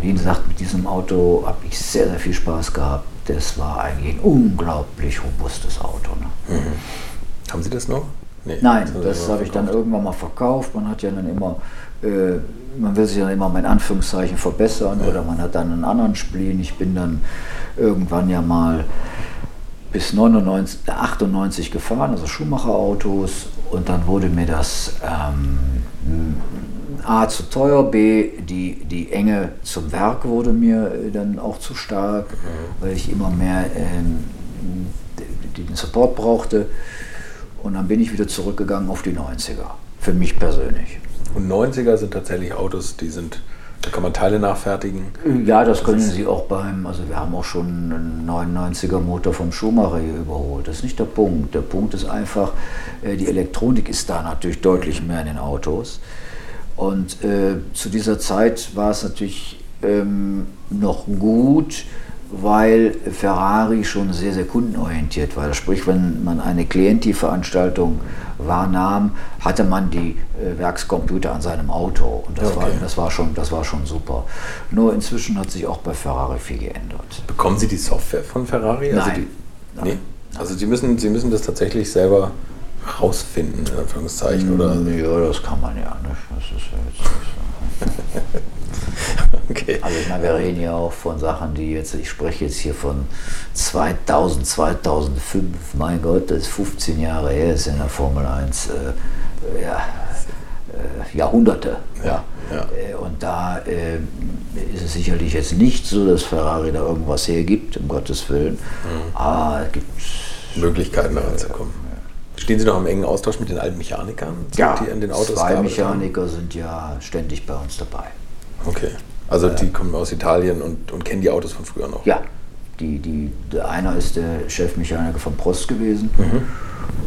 [SPEAKER 1] wie gesagt, mit diesem Auto habe ich sehr, sehr viel Spaß gehabt. Das war eigentlich ein unglaublich robustes Auto. Ne?
[SPEAKER 3] Mhm. Haben Sie das noch? Nee,
[SPEAKER 1] Nein, das
[SPEAKER 3] immer
[SPEAKER 1] habe ich dann irgendwann mal verkauft. Man hat ja dann immer, äh, man will sich dann immer in Anführungszeichen verbessern oder man hat dann einen anderen Spleen. Ich bin dann irgendwann ja mal bis 99, äh, 98 gefahren, also Schuhmacherautos und dann wurde mir das ähm, A zu teuer, B die, die Enge zum Werk wurde mir äh, dann auch zu stark, weil ich immer mehr d- den Support brauchte und dann bin ich wieder zurückgegangen auf die 90er, für mich persönlich.
[SPEAKER 3] Und 90er sind tatsächlich Autos, die sind, da kann man Teile nachfertigen.
[SPEAKER 1] Ja, das können Sie auch beim, also wir haben auch schon einen 99er Motor vom Schumacher hier überholt. Das ist nicht der Punkt. Der Punkt ist einfach, äh, die Elektronik ist da natürlich deutlich mehr in den Autos. Und äh, zu dieser Zeit war es natürlich ähm, noch gut, weil Ferrari schon sehr, sehr kundenorientiert war. Sprich, wenn man eine Clienti-Veranstaltung wahrnahm, hatte man die äh, Werkscomputer an seinem Auto. Und das, war,
[SPEAKER 3] Okay.
[SPEAKER 1] das, war schon, das war schon super. Nur inzwischen hat sich auch bei Ferrari viel geändert.
[SPEAKER 3] Bekommen Sie die Software von Ferrari? Also
[SPEAKER 1] Nein.
[SPEAKER 3] Die, nee. Also Sie müssen, Sie müssen das tatsächlich selber rausfinden, in Anführungszeichen, oder?
[SPEAKER 1] Ja, das kann man ja. Nicht? Das ist ja jetzt nicht so.
[SPEAKER 3] Okay.
[SPEAKER 1] Also ich meine, wir reden ja auch von Sachen, die jetzt, ich spreche jetzt hier von 2000, 2005, mein Gott, das ist 15 Jahre her, ist in der Formel 1, äh, ja, äh, Jahrhunderte.
[SPEAKER 3] Ja, ja.
[SPEAKER 1] Äh, Und da äh, ist es sicherlich jetzt nicht so, dass Ferrari da irgendwas hergibt, um Gottes Willen.
[SPEAKER 3] Mhm.
[SPEAKER 1] Aber es gibt
[SPEAKER 3] Möglichkeiten, da ranzukommen. Stehen Sie noch im engen Austausch mit den alten Mechanikern, die an den Autos
[SPEAKER 1] zwei? Mechaniker sind ja ständig bei uns dabei.
[SPEAKER 3] Okay. Also die kommen aus Italien und, und kennen die Autos von früher noch?
[SPEAKER 1] Ja, die, die, der einer ist der Chefmechaniker von Prost gewesen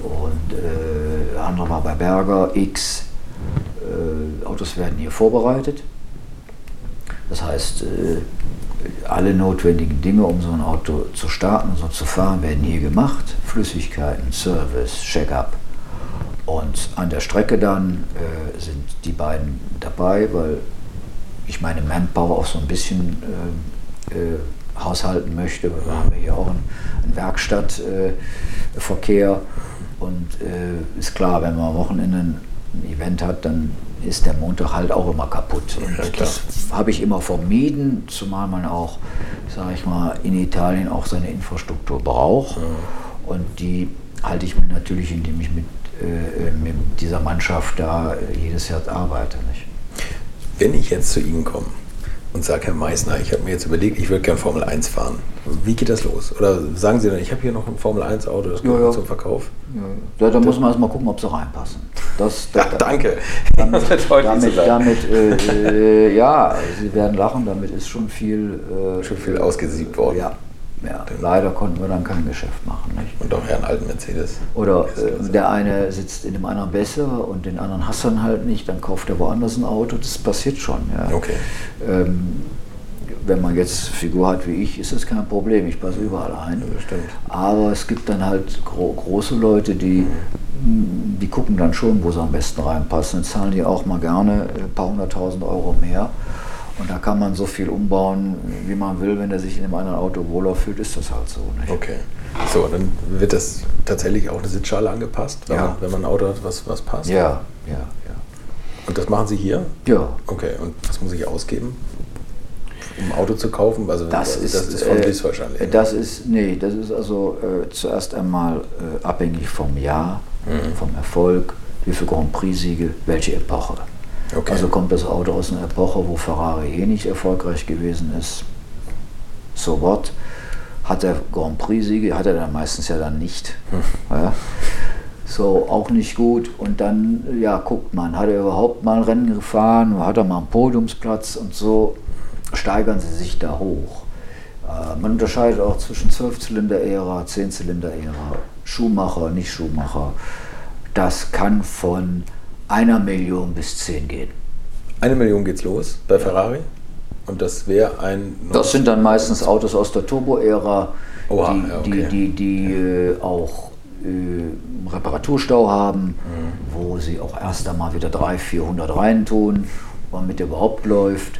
[SPEAKER 1] und äh, der andere war bei Berger X. Äh, Autos werden hier vorbereitet. Das heißt, äh, alle notwendigen Dinge, um so ein Auto zu starten und so zu fahren, werden hier gemacht. Flüssigkeiten, Service, Check-up. Und an der Strecke dann äh, sind die beiden dabei, weil ich meine Manpower auch so ein bisschen äh, äh, haushalten möchte. Wir haben ja hier auch einen, einen Werkstattverkehr. und äh, ist klar, wenn man am Wochenende ein Event hat, dann ist der Montag halt auch immer kaputt. Und
[SPEAKER 3] Ja,
[SPEAKER 1] das habe ich immer vermieden, zumal man auch, sage ich mal, in Italien auch seine Infrastruktur braucht. Und die halte ich mir natürlich, indem ich mit, äh, mit dieser Mannschaft da äh, jedes Jahr arbeite. Nicht?
[SPEAKER 3] Wenn ich jetzt zu Ihnen komme und sage, Herr Meissner, ich habe mir jetzt überlegt, ich würde gerne Formel 1 fahren, wie geht das los? Oder sagen Sie dann, ich habe hier noch ein Formel 1 Auto, das
[SPEAKER 1] Ja,
[SPEAKER 3] kommt
[SPEAKER 1] ja.
[SPEAKER 3] zum Verkauf?
[SPEAKER 1] Ja, da muss man erstmal gucken, ob sie reinpassen. Das,
[SPEAKER 3] Ja,
[SPEAKER 1] da-
[SPEAKER 3] danke.
[SPEAKER 1] Damit, damit, damit äh, äh, ja, Sie werden lachen, damit ist schon viel, äh,
[SPEAKER 3] Schon viel ausgesiebt worden.
[SPEAKER 1] Ja, ja, leider konnten wir dann kein Geschäft machen. Nicht?
[SPEAKER 3] Und auch Herrn alten Mercedes.
[SPEAKER 1] Oder äh, der eine sitzt in dem anderen besser und den anderen hasst dann halt nicht, dann kauft er woanders ein Auto. Das passiert schon. Ja.
[SPEAKER 3] Okay.
[SPEAKER 1] Ähm, wenn man jetzt Figur hat wie ich, ist das kein Problem. Ich passe überall ein.
[SPEAKER 3] Ja.
[SPEAKER 1] Aber es gibt dann halt gro große Leute, die, die gucken dann schon, wo sie am besten reinpassen. Dann zahlen die auch mal gerne ein paar hunderttausend Euro mehr. Und da kann man so viel umbauen, wie man will. Wenn er sich in einem anderen Auto wohler fühlt, ist das halt so. Nicht?
[SPEAKER 3] Okay. So, dann wird das tatsächlich auch eine Sitzschale angepasst, wenn,
[SPEAKER 1] Ja.
[SPEAKER 3] man, wenn man ein Auto hat, was, was passt?
[SPEAKER 1] Ja, ja, ja.
[SPEAKER 3] Und das machen Sie hier?
[SPEAKER 1] Ja,
[SPEAKER 3] Okay. Und was muss ich ausgeben, um ein Auto zu kaufen? Also
[SPEAKER 1] Das ist,
[SPEAKER 3] das ist von
[SPEAKER 1] äh,
[SPEAKER 3] wahrscheinlich. ne?
[SPEAKER 1] Das ist, nee, das ist also äh, zuerst einmal äh, abhängig vom Jahr,
[SPEAKER 3] Mhm.
[SPEAKER 1] vom Erfolg, wie viele Grand Prix-Siege, welche Epoche.
[SPEAKER 3] Okay.
[SPEAKER 1] Also kommt das Auto aus einer Epoche, wo Ferrari eh nicht erfolgreich gewesen ist. So what? Hat er Grand Prix-Siege, hat er dann meistens ja dann nicht.
[SPEAKER 3] Hm.
[SPEAKER 1] Ja. So, auch nicht gut. Und dann, ja, guckt man, hat er überhaupt mal ein Rennen gefahren, hat er mal einen Podiumsplatz und so steigern sie sich da hoch. Äh, man unterscheidet auch zwischen 12-Zylinder-Ära, 10-Zylinder-Ära, Schuhmacher, nicht Schuhmacher. Das kann von einer Million bis zehn gehen.
[SPEAKER 3] Eine Million geht's los bei Ferrari. Und das wäre ein.
[SPEAKER 1] Das sind dann meistens Autos aus der Turbo-Ära,
[SPEAKER 3] Oha,
[SPEAKER 1] die,
[SPEAKER 3] ja, okay.
[SPEAKER 1] die, die, die äh, auch äh, Reparaturstau haben,
[SPEAKER 3] Mhm.
[SPEAKER 1] wo sie auch erst einmal wieder 300, 400 reintun, damit der überhaupt läuft.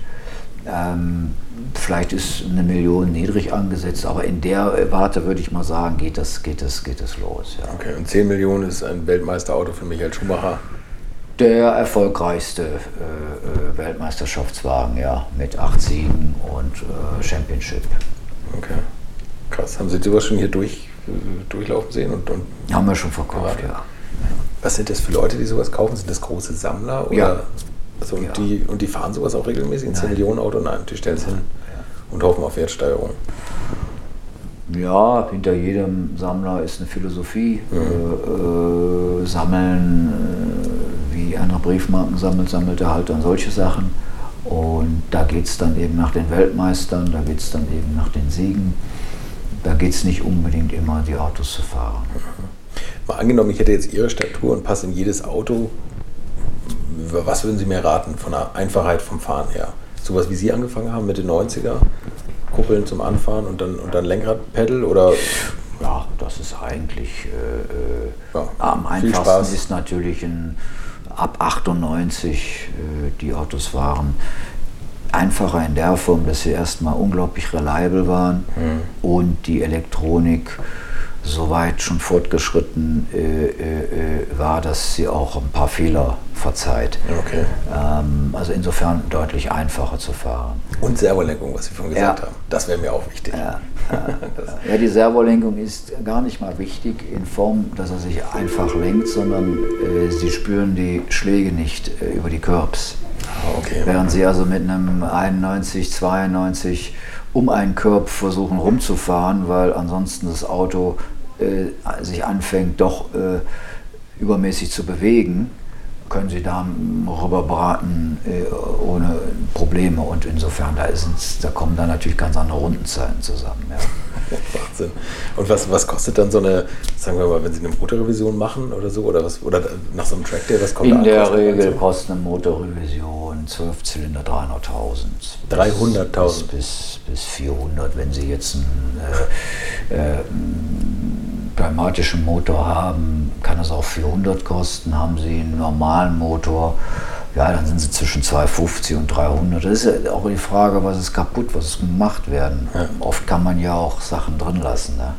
[SPEAKER 1] Ähm, vielleicht ist eine Million niedrig angesetzt, aber in der Warte würde ich mal sagen, geht das, geht das, geht das los.
[SPEAKER 3] Ja. Okay, und 10 Millionen ist ein Weltmeisterauto für Michael Schumacher?
[SPEAKER 1] Der erfolgreichste äh, äh Weltmeisterschaftswagen, ja, mit acht Siegen und äh, Championship.
[SPEAKER 3] Okay, krass. Haben Sie sowas schon hier durch, äh, durchlaufen sehen? Und, und
[SPEAKER 1] Haben wir schon verkauft, ja. ja.
[SPEAKER 3] Was sind das für Leute, die sowas kaufen? Sind das große Sammler? Oder?
[SPEAKER 1] Ja.
[SPEAKER 3] Also, und, ja. die, und die fahren sowas auch regelmäßig? Ein 10 Millionen Auto? Nein, die stellen es hin und hoffen auf Wertsteigerung.
[SPEAKER 1] Ja, hinter jedem Sammler ist eine Philosophie. Mhm. Äh, äh, sammeln, äh, wie einer Briefmarken sammelt, sammelt er halt dann solche Sachen. Und da geht es dann eben nach den Weltmeistern, da geht es dann eben nach den Siegen. Da geht es nicht unbedingt immer, die Autos zu fahren.
[SPEAKER 3] Mal angenommen, ich hätte jetzt Ihre Statur und passe in jedes Auto. Was würden Sie mir raten von der Einfachheit vom Fahren her? sowas wie Sie angefangen haben mit den 90er? Kuppeln zum Anfahren und dann, und dann Lenkradpedal oder?
[SPEAKER 1] Ja, das ist eigentlich äh, äh ja, am einfachsten ist natürlich ein, ab 98 äh, die Autos waren einfacher in der Form, dass sie erstmal unglaublich reliable waren mhm. und die Elektronik so weit schon fortgeschritten äh, äh, äh, war, dass sie auch ein paar Fehler verzeiht.
[SPEAKER 3] Okay.
[SPEAKER 1] Ähm, also insofern deutlich einfacher zu fahren.
[SPEAKER 3] Und Servolenkung, was Sie vorhin gesagt ja. haben. Das wäre mir auch wichtig.
[SPEAKER 1] Ja, ja, die Servolenkung ist gar nicht mal wichtig in Form, dass er sich einfach lenkt, sondern äh, Sie spüren die Schläge nicht äh, über die Curbs.
[SPEAKER 3] Ah, okay.
[SPEAKER 1] Während Sie also mit einem 91, 92 um einen Curb versuchen rumzufahren, weil ansonsten das Auto äh, sich anfängt, doch äh, übermäßig zu bewegen, können Sie da rüberbraten äh, ohne Probleme. Und insofern, da, ist, da kommen dann natürlich ganz andere Rundenzeiten zusammen. Ja.
[SPEAKER 3] Wahnsinn. Und was, was kostet dann so eine, sagen wir mal, wenn Sie eine Motorrevision machen oder so, oder, was, oder nach so einem Trackday, was kommt
[SPEAKER 1] In da der Regel so? kostet eine Motorrevision 12 Zylinder 300.000.
[SPEAKER 3] 300.000?
[SPEAKER 1] Bis, bis, bis 400, wenn Sie jetzt einen äh, äh, pneumatischen Motor haben, kann es auch 400 kosten. Haben Sie einen normalen Motor, ja, dann sind sie zwischen 250 und 300. Das ist ja auch die Frage, was ist kaputt, was ist gemacht werden. Ja. Oft kann man ja auch Sachen drin lassen. Ne?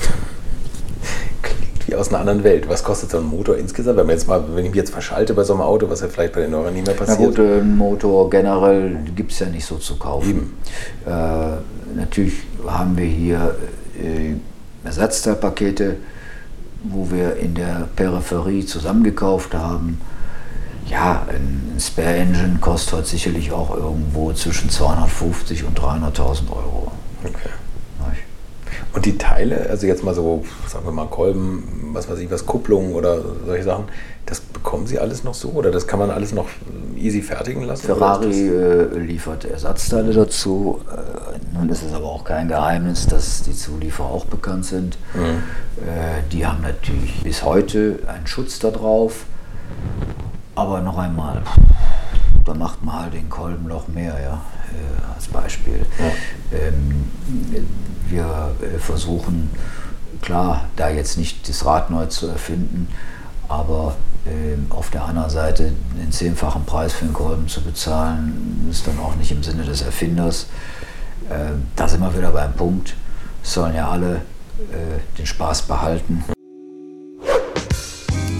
[SPEAKER 3] Klingt wie aus einer anderen Welt. Was kostet so ein Motor insgesamt? Wenn, man jetzt mal, wenn ich mich jetzt verschalte bei so einem Auto, was ja vielleicht bei den Neueren nicht mehr passiert?
[SPEAKER 1] Na gut, ein Motor generell gibt es ja nicht so zu kaufen. Äh, natürlich haben wir hier äh, Ersatzteilpakete, wo wir in der Peripherie zusammengekauft haben ja, ein Spare Engine kostet heute sicherlich auch irgendwo zwischen 250 und 300.000 Euro.
[SPEAKER 3] Okay. Und die Teile, also jetzt mal so, sagen wir mal Kolben, was weiß ich, was Kupplungen oder solche Sachen, das bekommen Sie alles noch so oder das kann man alles noch easy fertigen lassen?
[SPEAKER 1] Ferrari äh, liefert Ersatzteile dazu. Äh, nun ist es aber auch kein Geheimnis, dass die Zulieferer auch bekannt sind. Mhm. Äh, die haben natürlich bis heute einen Schutz darauf. Aber noch einmal, da macht man halt den Kolbenloch mehr, ja, äh, als Beispiel. Ja. Ähm, wir äh, versuchen, klar, da jetzt nicht das Rad neu zu erfinden, aber ähm, auf der anderen Seite den zehnfachen Preis für den Kolben zu bezahlen, ist dann auch nicht im Sinne des Erfinders. Ähm, da sind wir wieder beim Punkt, sollen ja alle äh, den Spaß behalten.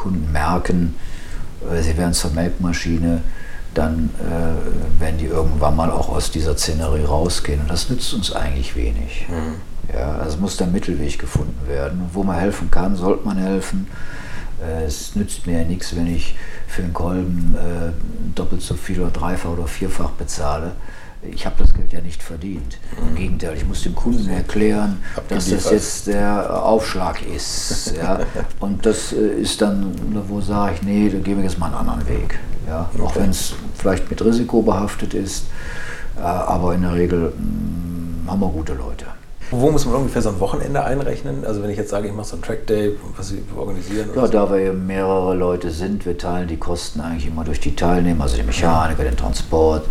[SPEAKER 1] Kunden merken, äh, sie werden zur Melkmaschine, dann äh, werden die irgendwann mal auch aus dieser Szenerie rausgehen. Und das nützt uns eigentlich wenig. Mhm. Ja, also muss der Mittelweg gefunden werden. wo man helfen kann, sollte man helfen. Äh, es nützt mir ja nichts, wenn ich für einen Kolben äh, doppelt so viel oder dreifach oder vierfach bezahle ich habe das Geld ja nicht verdient. Im Gegenteil, ich muss dem Kunden erklären, dass das jetzt der Aufschlag ist. Ja. Und das äh, ist dann, wo sage ich, nee, da gehen wir jetzt mal einen anderen Weg. Ja. Auch wenn es vielleicht mit Risiko behaftet ist, äh, aber in der Regel mh, mm, haben wir gute Leute.
[SPEAKER 6] Wo muss man ungefähr so ein Wochenende einrechnen? Also wenn ich jetzt sage, ich mache so ein Trackday, was Sie organisieren?
[SPEAKER 1] Ja, so. da wir mehrere Leute sind, wir teilen die Kosten eigentlich immer durch die Teilnehmer, also die Mechaniker, den Transport.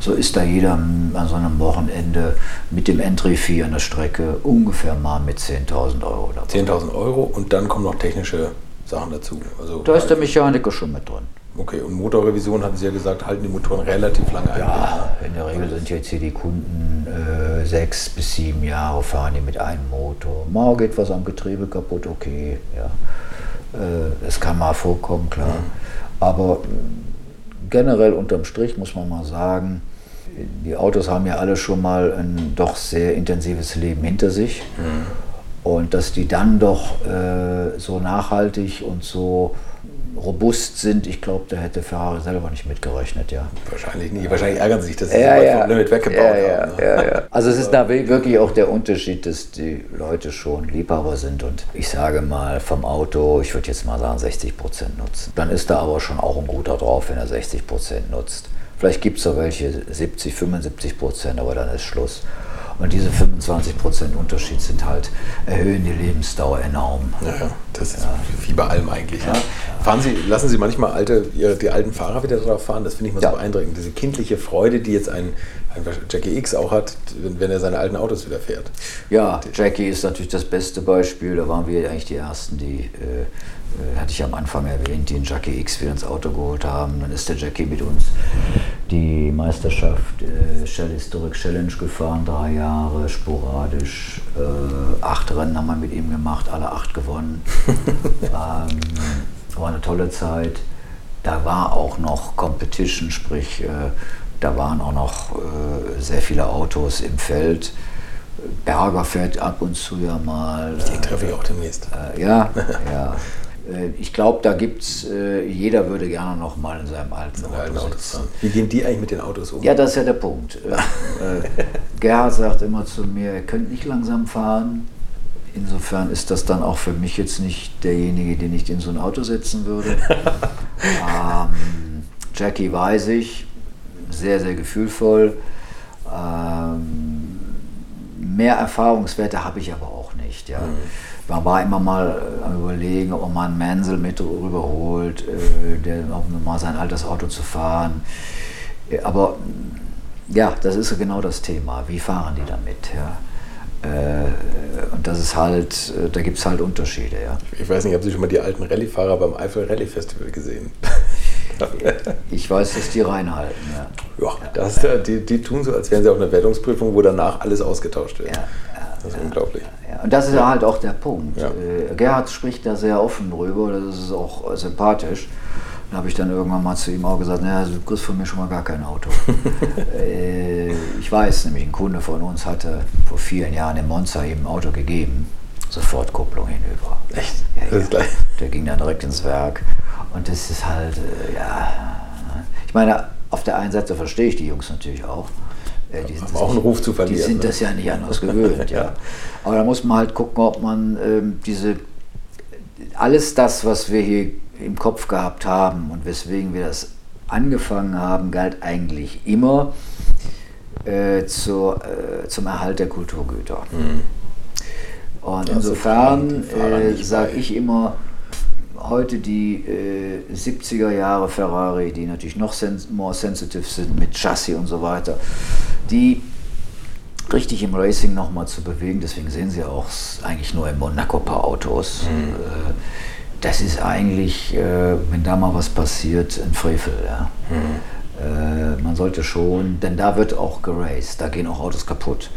[SPEAKER 1] So ist da jeder an so einem Wochenende mit dem Entry-Fee an der Strecke ungefähr mal mit 10.000 Euro
[SPEAKER 6] dabei. 10.000 Euro und dann kommen noch technische Sachen dazu.
[SPEAKER 1] Also da ist der Mechaniker schon mit drin.
[SPEAKER 6] Okay, und Motorrevision hatten Sie ja gesagt, halten die Motoren relativ lange ein.
[SPEAKER 1] Ja, in der Regel sind jetzt hier die Kunden äh, sechs bis sieben Jahre, fahren die mit einem Motor. Mal geht was am Getriebe kaputt, okay, ja. Äh, es kann mal vorkommen, klar. Mhm. Aber generell unterm Strich muss man mal sagen, die Autos haben ja alle schon mal ein doch sehr intensives Leben hinter sich. Mhm. Und dass die dann doch äh, so nachhaltig und so robust sind. Ich glaube, da hätte Ferrari selber nicht mitgerechnet, ja.
[SPEAKER 6] Wahrscheinlich nicht. Wahrscheinlich ärgern sie sich, dass sie
[SPEAKER 1] ja,
[SPEAKER 6] so
[SPEAKER 1] ja.
[SPEAKER 6] vom Limit weggebaut
[SPEAKER 1] ja,
[SPEAKER 6] haben.
[SPEAKER 1] Ne? Ja, ja. Also es ist da wirklich auch der Unterschied, dass die Leute schon Liebhaber sind und ich sage mal vom Auto, ich würde jetzt mal sagen 60 Prozent nutzen. Dann ist da aber schon auch ein guter drauf, wenn er 60 Prozent nutzt. Vielleicht gibt es auch welche 70, 75 Prozent, aber dann ist Schluss. Und diese 25% Unterschied sind halt, erhöhen die Lebensdauer enorm.
[SPEAKER 6] Ja, das ist ja. wie bei allem eigentlich. Ja. Fahren Sie, lassen Sie manchmal alte, die alten Fahrer wieder drauf fahren, das finde ich mal so beeindruckend. Diese kindliche Freude, die jetzt ein, ein Jackie X auch hat, wenn, er seine alten Autos wieder fährt.
[SPEAKER 1] Ja, Jackie ist natürlich das beste Beispiel. Da waren wir eigentlich die Ersten, die äh, hatte ich am Anfang erwähnt, den Jackie X wieder ins Auto geholt haben. Dann ist der Jackie mit uns die Meisterschaft äh, Shell Historic Challenge gefahren, drei Jahre sporadisch. Äh, acht Rennen haben wir mit ihm gemacht, alle acht gewonnen. ähm, war eine tolle Zeit. Da war auch noch Competition, sprich, äh, da waren auch noch äh, sehr viele Autos im Feld. Berger fährt ab und zu ja mal.
[SPEAKER 6] Den treffe ich auch demnächst.
[SPEAKER 1] Äh, ja, ja. Äh, ich glaube, da gibt es, äh, jeder würde gerne noch mal in seinem alten Auto, sitzen.
[SPEAKER 6] Wie gehen die eigentlich mit den Autos um?
[SPEAKER 1] Ja, das ist ja der Punkt. äh, Gerhard sagt immer zu mir, ihr könnt nicht langsam fahren. Insofern ist das dann auch für mich jetzt nicht derjenige, den ich in so ein Auto setzen würde. ähm, Jackie weiß ich, sehr, sehr gefühlvoll. Ähm, mehr Erfahrungswerte habe ich aber auch nicht. Ja. Mhm man war immer mal äh, am überlegen, ob man mal einen Mansell mit rüberholt, äh, der, um mal sein altes Auto zu fahren. Äh, aber ja, das ist genau das Thema. Wie fahren die damit? Ja? Äh, und das ist halt, äh, da gibt es halt Unterschiede, ja.
[SPEAKER 3] Ich weiß nicht, haben Sie schon mal die alten Rallye-Fahrer beim Eifel Rallye Festival gesehen?
[SPEAKER 1] ich weiß, dass die reinhalten, ja.
[SPEAKER 3] Ja, das, die, die tun so, als wären sie auf einer Wertungsprüfung, wo danach alles ausgetauscht wird. Ja, das ist unglaublich.
[SPEAKER 1] Ja, und das ist ja halt auch der Punkt. Äh, Gerhard spricht da sehr offen drüber, das ist auch sympathisch. Da habe ich dann irgendwann mal zu ihm auch gesagt, naja, du kriegst von mir schon mal gar kein Auto. äh, ich weiß, nämlich ein Kunde von uns hatte vor vielen Jahren im Monza ihm ein Auto gegeben. Sofort Kupplung hinüber.
[SPEAKER 3] Echt?
[SPEAKER 1] Ja, gleich. Der ging dann direkt ins Werk. Und das ist halt, äh, ja. Ich meine, auf der einen Seite verstehe ich die Jungs natürlich auch.
[SPEAKER 3] Äh, die sind auch einen Ruf zu verlieren.
[SPEAKER 1] Die sind ne? das ja nicht anders gewöhnt, ja. Aber da muss man halt gucken, ob man ähm, diese, alles das, was wir hier im Kopf gehabt haben und weswegen wir das angefangen haben, galt eigentlich immer äh, zur, äh, zum Erhalt der Kulturgüter. Mhm. Und insofern äh, sage ich immer, heute die 70er äh, Jahre Ferrari, die natürlich noch sens more sensitive sind mit Chassis und so weiter, die richtig im Racing nochmal zu bewegen, deswegen sehen Sie auch eigentlich nur im Monaco paar Autos. Mhm äh, das ist eigentlich, äh, wenn da mal was passiert, ein Frevel. Ja. Mhm. Äh, man sollte schon, denn da wird auch geraced, da gehen auch Autos kaputt.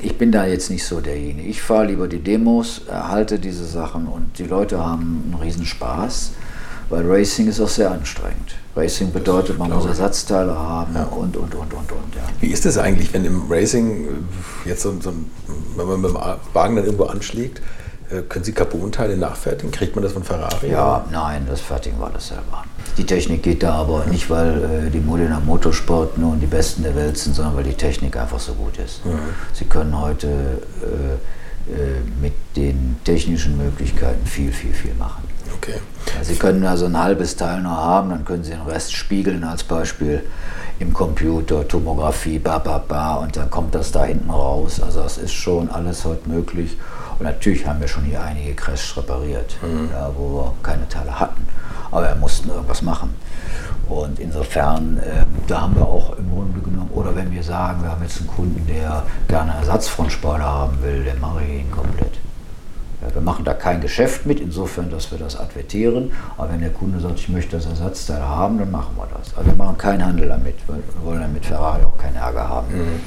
[SPEAKER 1] Ich bin da jetzt nicht so derjenige. Ich fahre lieber die Demos, erhalte diese Sachen und die Leute haben einen Riesenspaß, weil Racing ist auch sehr anstrengend. Racing bedeutet, man muss Ersatzteile haben ja. und, und, und, und, und. Ja.
[SPEAKER 3] Wie ist das eigentlich, wenn im Racing jetzt so, so ein, wenn man mit dem Wagen dann irgendwo anschlägt, äh, können Sie Carbon-Teile nachfertigen? Kriegt man das von Ferrari?
[SPEAKER 1] Ja, nein, das fertigen wir alles selber. Die Technik geht da aber nicht, weil äh, die Modena Motorsport nun die Besten der Welt sind, sondern weil die Technik einfach so gut ist. Mhm. Sie können heute äh, äh, mit den technischen Möglichkeiten viel, viel, viel machen.
[SPEAKER 3] Okay.
[SPEAKER 1] Sie können also ein halbes Teil nur haben, dann können Sie den Rest spiegeln als Beispiel im Computer, Tomographie, ba, ba, ba, und dann kommt das da hinten raus. Also das ist schon alles heute möglich. Und natürlich haben wir schon hier einige Crash repariert, mhm. ja, wo wir keine Teile hatten. Aber wir mussten irgendwas machen. Und insofern, äh, da haben wir auch im Grunde genommen, oder wenn wir sagen, wir haben jetzt einen Kunden, der gerne Ersatzfrontspoiler haben will, dann mache ich ihn komplett. Ja, wir machen da kein Geschäft mit, insofern, dass wir das advertieren. Aber wenn der Kunde sagt, ich möchte das Ersatzteil haben, dann machen wir das. Also wir machen keinen Handel damit, weil wir wollen damit Ferrari auch keinen Ärger haben. Mhm.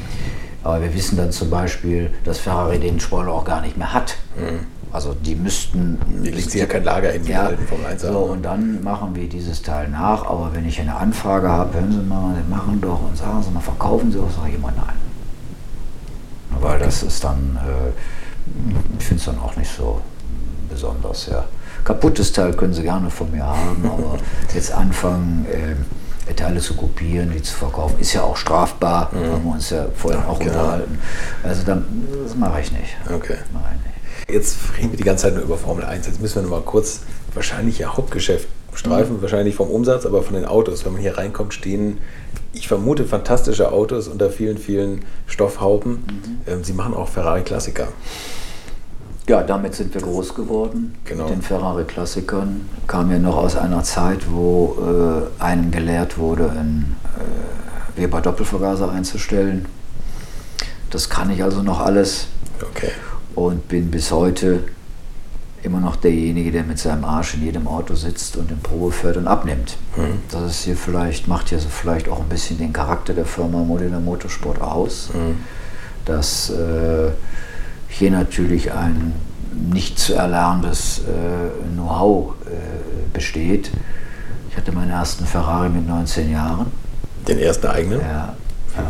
[SPEAKER 1] Aber wir wissen dann zum Beispiel, dass Ferrari den Spoiler auch gar nicht mehr hat. Mhm. Also die müssten.
[SPEAKER 3] Die legt ja kein Lager in ja,
[SPEAKER 1] vom 1 so, Und dann machen wir dieses Teil nach. Aber wenn ich eine Anfrage habe, hören Sie mal, machen doch und sagen Sie mal, verkaufen Sie auch, sage ich immer nein. Weil das ist dann, äh, ich finde es dann auch nicht so besonders. Ja. Kaputtes Teil können Sie gerne von mir haben, aber jetzt anfangen. Äh, Teile zu kopieren, die zu verkaufen, ist ja auch strafbar, mhm. haben wir uns ja vorhin auch genau. unterhalten. Also dann, das mache ich nicht.
[SPEAKER 3] Okay. Nicht. Jetzt reden wir die ganze Zeit nur über Formel 1. Jetzt müssen wir noch mal kurz wahrscheinlich Ihr Hauptgeschäft streifen, mhm. wahrscheinlich vom Umsatz, aber von den Autos. Wenn man hier reinkommt, stehen, ich vermute, fantastische Autos unter vielen, vielen Stoffhauben. Mhm. Ähm, Sie machen auch Ferrari-Klassiker.
[SPEAKER 1] Ja, damit sind wir groß geworden. Genau. Mit den Ferrari-Klassikern kam ja noch aus einer Zeit, wo äh, einem gelehrt wurde, einen äh, Weber-Doppelvergaser einzustellen. Das kann ich also noch alles.
[SPEAKER 3] Okay.
[SPEAKER 1] Und bin bis heute immer noch derjenige, der mit seinem Arsch in jedem Auto sitzt und den Probe fährt und abnimmt. Mhm. Das ist hier vielleicht, macht hier so vielleicht auch ein bisschen den Charakter der Firma Modena Motorsport aus. Mhm. Dass äh, hier natürlich ein nicht zu erlernendes äh, Know-how äh, besteht. Ich hatte meinen ersten Ferrari mit 19 Jahren.
[SPEAKER 3] Den ersten eigenen?
[SPEAKER 1] Ja.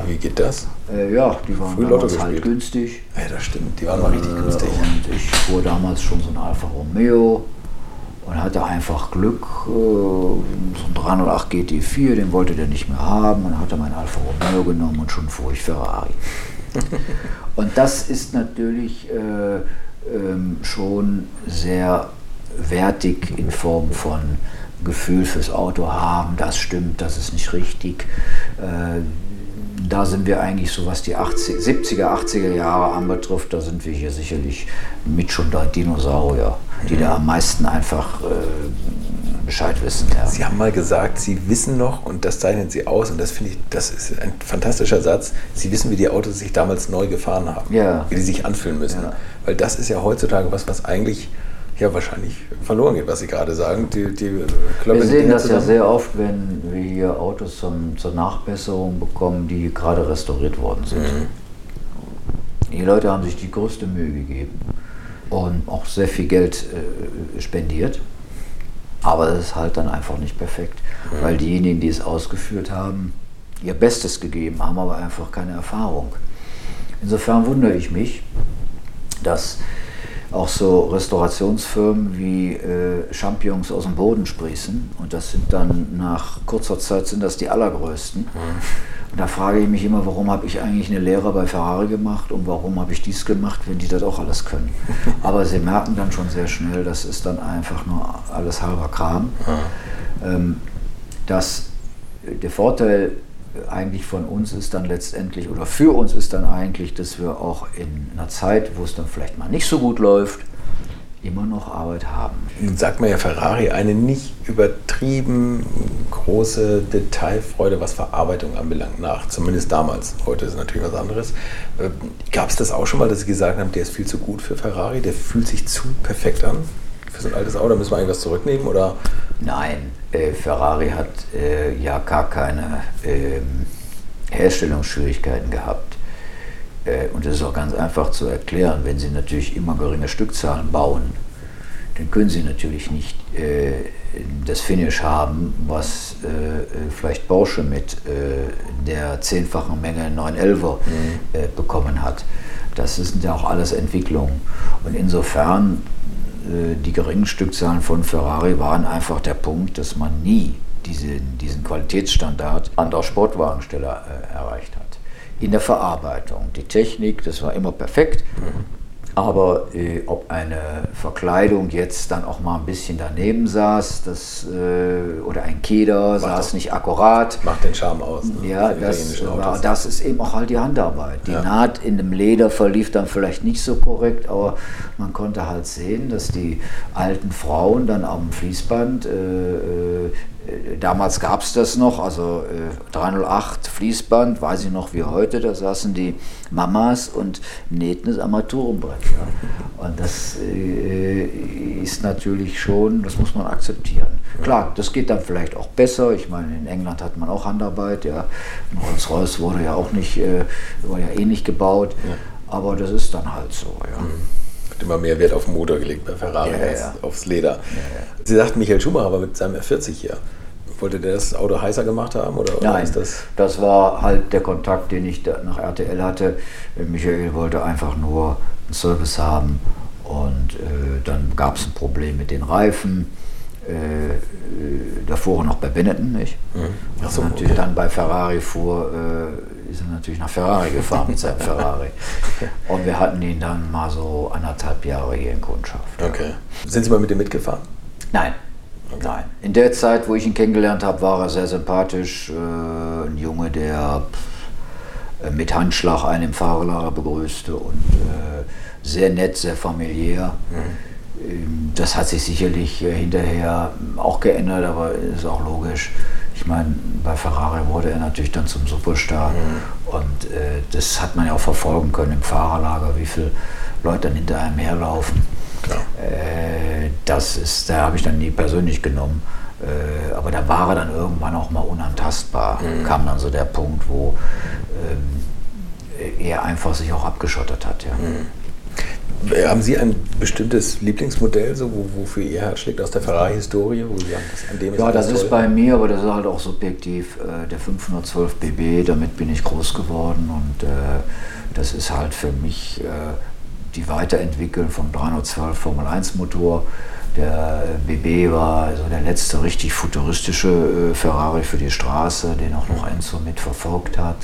[SPEAKER 3] Wie, wie geht das?
[SPEAKER 1] Äh, ja, die waren Früh damals halt günstig.
[SPEAKER 3] Ja, das stimmt, die waren mal richtig günstig.
[SPEAKER 1] Und ich fuhr damals schon so ein Alfa Romeo und hatte einfach Glück. Äh, so ein 308 GT4, den wollte der nicht mehr haben und hatte mein Alfa Romeo genommen und schon fuhr ich Ferrari. Und das ist natürlich äh, ähm, schon sehr wertig in Form von Gefühl fürs Auto haben, das stimmt, das ist nicht richtig. Äh, da sind wir eigentlich so, was die 80, 70er, 80er Jahre anbetrifft, da sind wir hier sicherlich mit schon der Dinosaurier, die da am meisten einfach äh, Bescheid wissen. Ja.
[SPEAKER 3] Sie haben mal gesagt, Sie wissen noch, und das zeichnen Sie aus, und das finde ich, das ist ein fantastischer Satz, Sie wissen, wie die Autos sich damals neu gefahren haben,
[SPEAKER 1] ja.
[SPEAKER 3] wie die sich anfühlen müssen. Ja. Weil das ist ja heutzutage was, was eigentlich ja wahrscheinlich verloren geht, was Sie gerade sagen. Die,
[SPEAKER 1] die wir sehen das ja sehr oft, wenn wir hier Autos zum, zur Nachbesserung bekommen, die gerade restauriert worden sind. Mhm. Die Leute haben sich die größte Mühe gegeben und auch sehr viel Geld äh, spendiert. Aber es ist halt dann einfach nicht perfekt, mhm. weil diejenigen, die es ausgeführt haben, ihr Bestes gegeben haben, aber einfach keine Erfahrung. Insofern wundere ich mich, dass auch so Restaurationsfirmen wie äh, Champignons aus dem Boden sprießen und das sind dann nach kurzer Zeit sind das die allergrößten. Mhm. Und da frage ich mich immer, warum habe ich eigentlich eine Lehre bei Ferrari gemacht und warum habe ich dies gemacht, wenn die das auch alles können. Aber sie merken dann schon sehr schnell, das ist dann einfach nur alles halber Kram. Ja. Ähm, dass der Vorteil eigentlich von uns ist dann letztendlich, oder für uns ist dann eigentlich, dass wir auch in einer Zeit, wo es dann vielleicht mal nicht so gut läuft, immer noch Arbeit haben.
[SPEAKER 3] Nun sagt man ja Ferrari eine nicht übertrieben große Detailfreude, was Verarbeitung anbelangt, nach. Zumindest damals. Heute ist natürlich was anderes. Ähm, Gab es das auch schon mal, dass Sie gesagt haben, der ist viel zu gut für Ferrari, der fühlt sich zu perfekt an? Für so ein altes Auto müssen wir eigentlich was zurücknehmen? Oder?
[SPEAKER 1] Nein, äh, Ferrari hat äh, ja gar keine äh, Herstellungsschwierigkeiten gehabt. Äh, und das ist auch ganz einfach zu erklären, wenn Sie natürlich immer geringe Stückzahlen bauen, dann können Sie natürlich nicht äh, das Finish haben, was äh, vielleicht Porsche mit der zehnfachen Menge 911er mhm. bekommen hat. Das sind ja auch alles Entwicklungen. Und insofern die geringen Stückzahlen von Ferrari waren einfach der Punkt, dass man nie diesen, diesen Qualitätsstandard an der Sportwagensteller erreicht hat in der Verarbeitung. Die Technik, das war immer perfekt. Mhm. Aber äh, ob eine Verkleidung jetzt dann auch mal ein bisschen daneben saß, das, äh, oder ein Keder macht saß nicht akkurat.
[SPEAKER 3] Macht den Charme aus.
[SPEAKER 1] Ne? Ja, das, war, das ist eben auch halt die Handarbeit. Die ja. Naht in dem Leder verlief dann vielleicht nicht so korrekt, aber man konnte halt sehen, dass die alten Frauen dann am Fließband äh äh, damals gab es das noch, also äh, 308 Fließband, weiß ich noch wie heute, da saßen die Mamas und nähten das Armaturenbrett. Ja. Und das äh, ist natürlich schon, das muss man akzeptieren. Klar, das geht dann vielleicht auch besser. Ich meine, in England hat man auch Handarbeit, ja. Rolls-Royce wurde ja auch nicht, äh, war ja ähnlich eh gebaut, ja. aber das ist dann halt so, ja. Mhm
[SPEAKER 3] immer mehr Wert auf den Motor gelegt bei Ferrari ja, als ja. aufs Leder. Sie sagten, Michael Schumacher war mit seinem R40 hier. Wollte der das Auto heißer gemacht haben? Oder,
[SPEAKER 1] Nein, ist das? das war halt der Kontakt, den ich nach RTL hatte. Michael wollte einfach nur einen Service haben und äh, dann gab es ein Problem mit den Reifen. Äh, äh davor noch bei Benetton, nicht? Mhm. So, natürlich okay. dann bei Ferrari fuhr, äh, ist er natürlich nach Ferrari gefahren mit seinem Ferrari. Und wir hatten ihn dann mal so anderthalb Jahre hier in Kundschaft.
[SPEAKER 3] Okay. Sind Sie mal mit ihm mitgefahren?
[SPEAKER 1] Nein. Okay. Nein. In der Zeit, wo ich ihn kennengelernt habe, war er sehr sympathisch. Äh, ein Junge, der äh, mit Handschlag einen im Fahrerlager begrüßte und äh, sehr nett, sehr familiär. Mhm. Ähm, das hat sich sicherlich äh, hinterher auch geändert, aber ist auch logisch. Ich meine, bei Ferrari wurde er natürlich dann zum Superstar mhm. und äh, das hat man ja auch verfolgen können im Fahrerlager, wie viele Leute dann hinter einem herlaufen. Äh, das ist, da habe ich dann nie persönlich genommen. Äh, aber da war er dann irgendwann auch mal unantastbar. Mhm. Kam dann so der Punkt, wo ähm, er einfach sich auch abgeschottet hat. Ja.
[SPEAKER 3] Mhm. Haben Sie ein bestimmtes Lieblingsmodell, so, wo, wofür Ihr Herz schlägt aus der Ferrari-Historie?
[SPEAKER 1] Ja, das ist bei mir, aber das ist halt auch subjektiv, äh, der 512 BB, damit bin ich groß geworden und äh, das ist halt für mich äh, die Weiterentwickeln vom 312 Formel 1 Motor. Der BB war also der letzte richtig futuristische äh, Ferrari für die Straße, den auch noch Enzo mitverfolgt hat.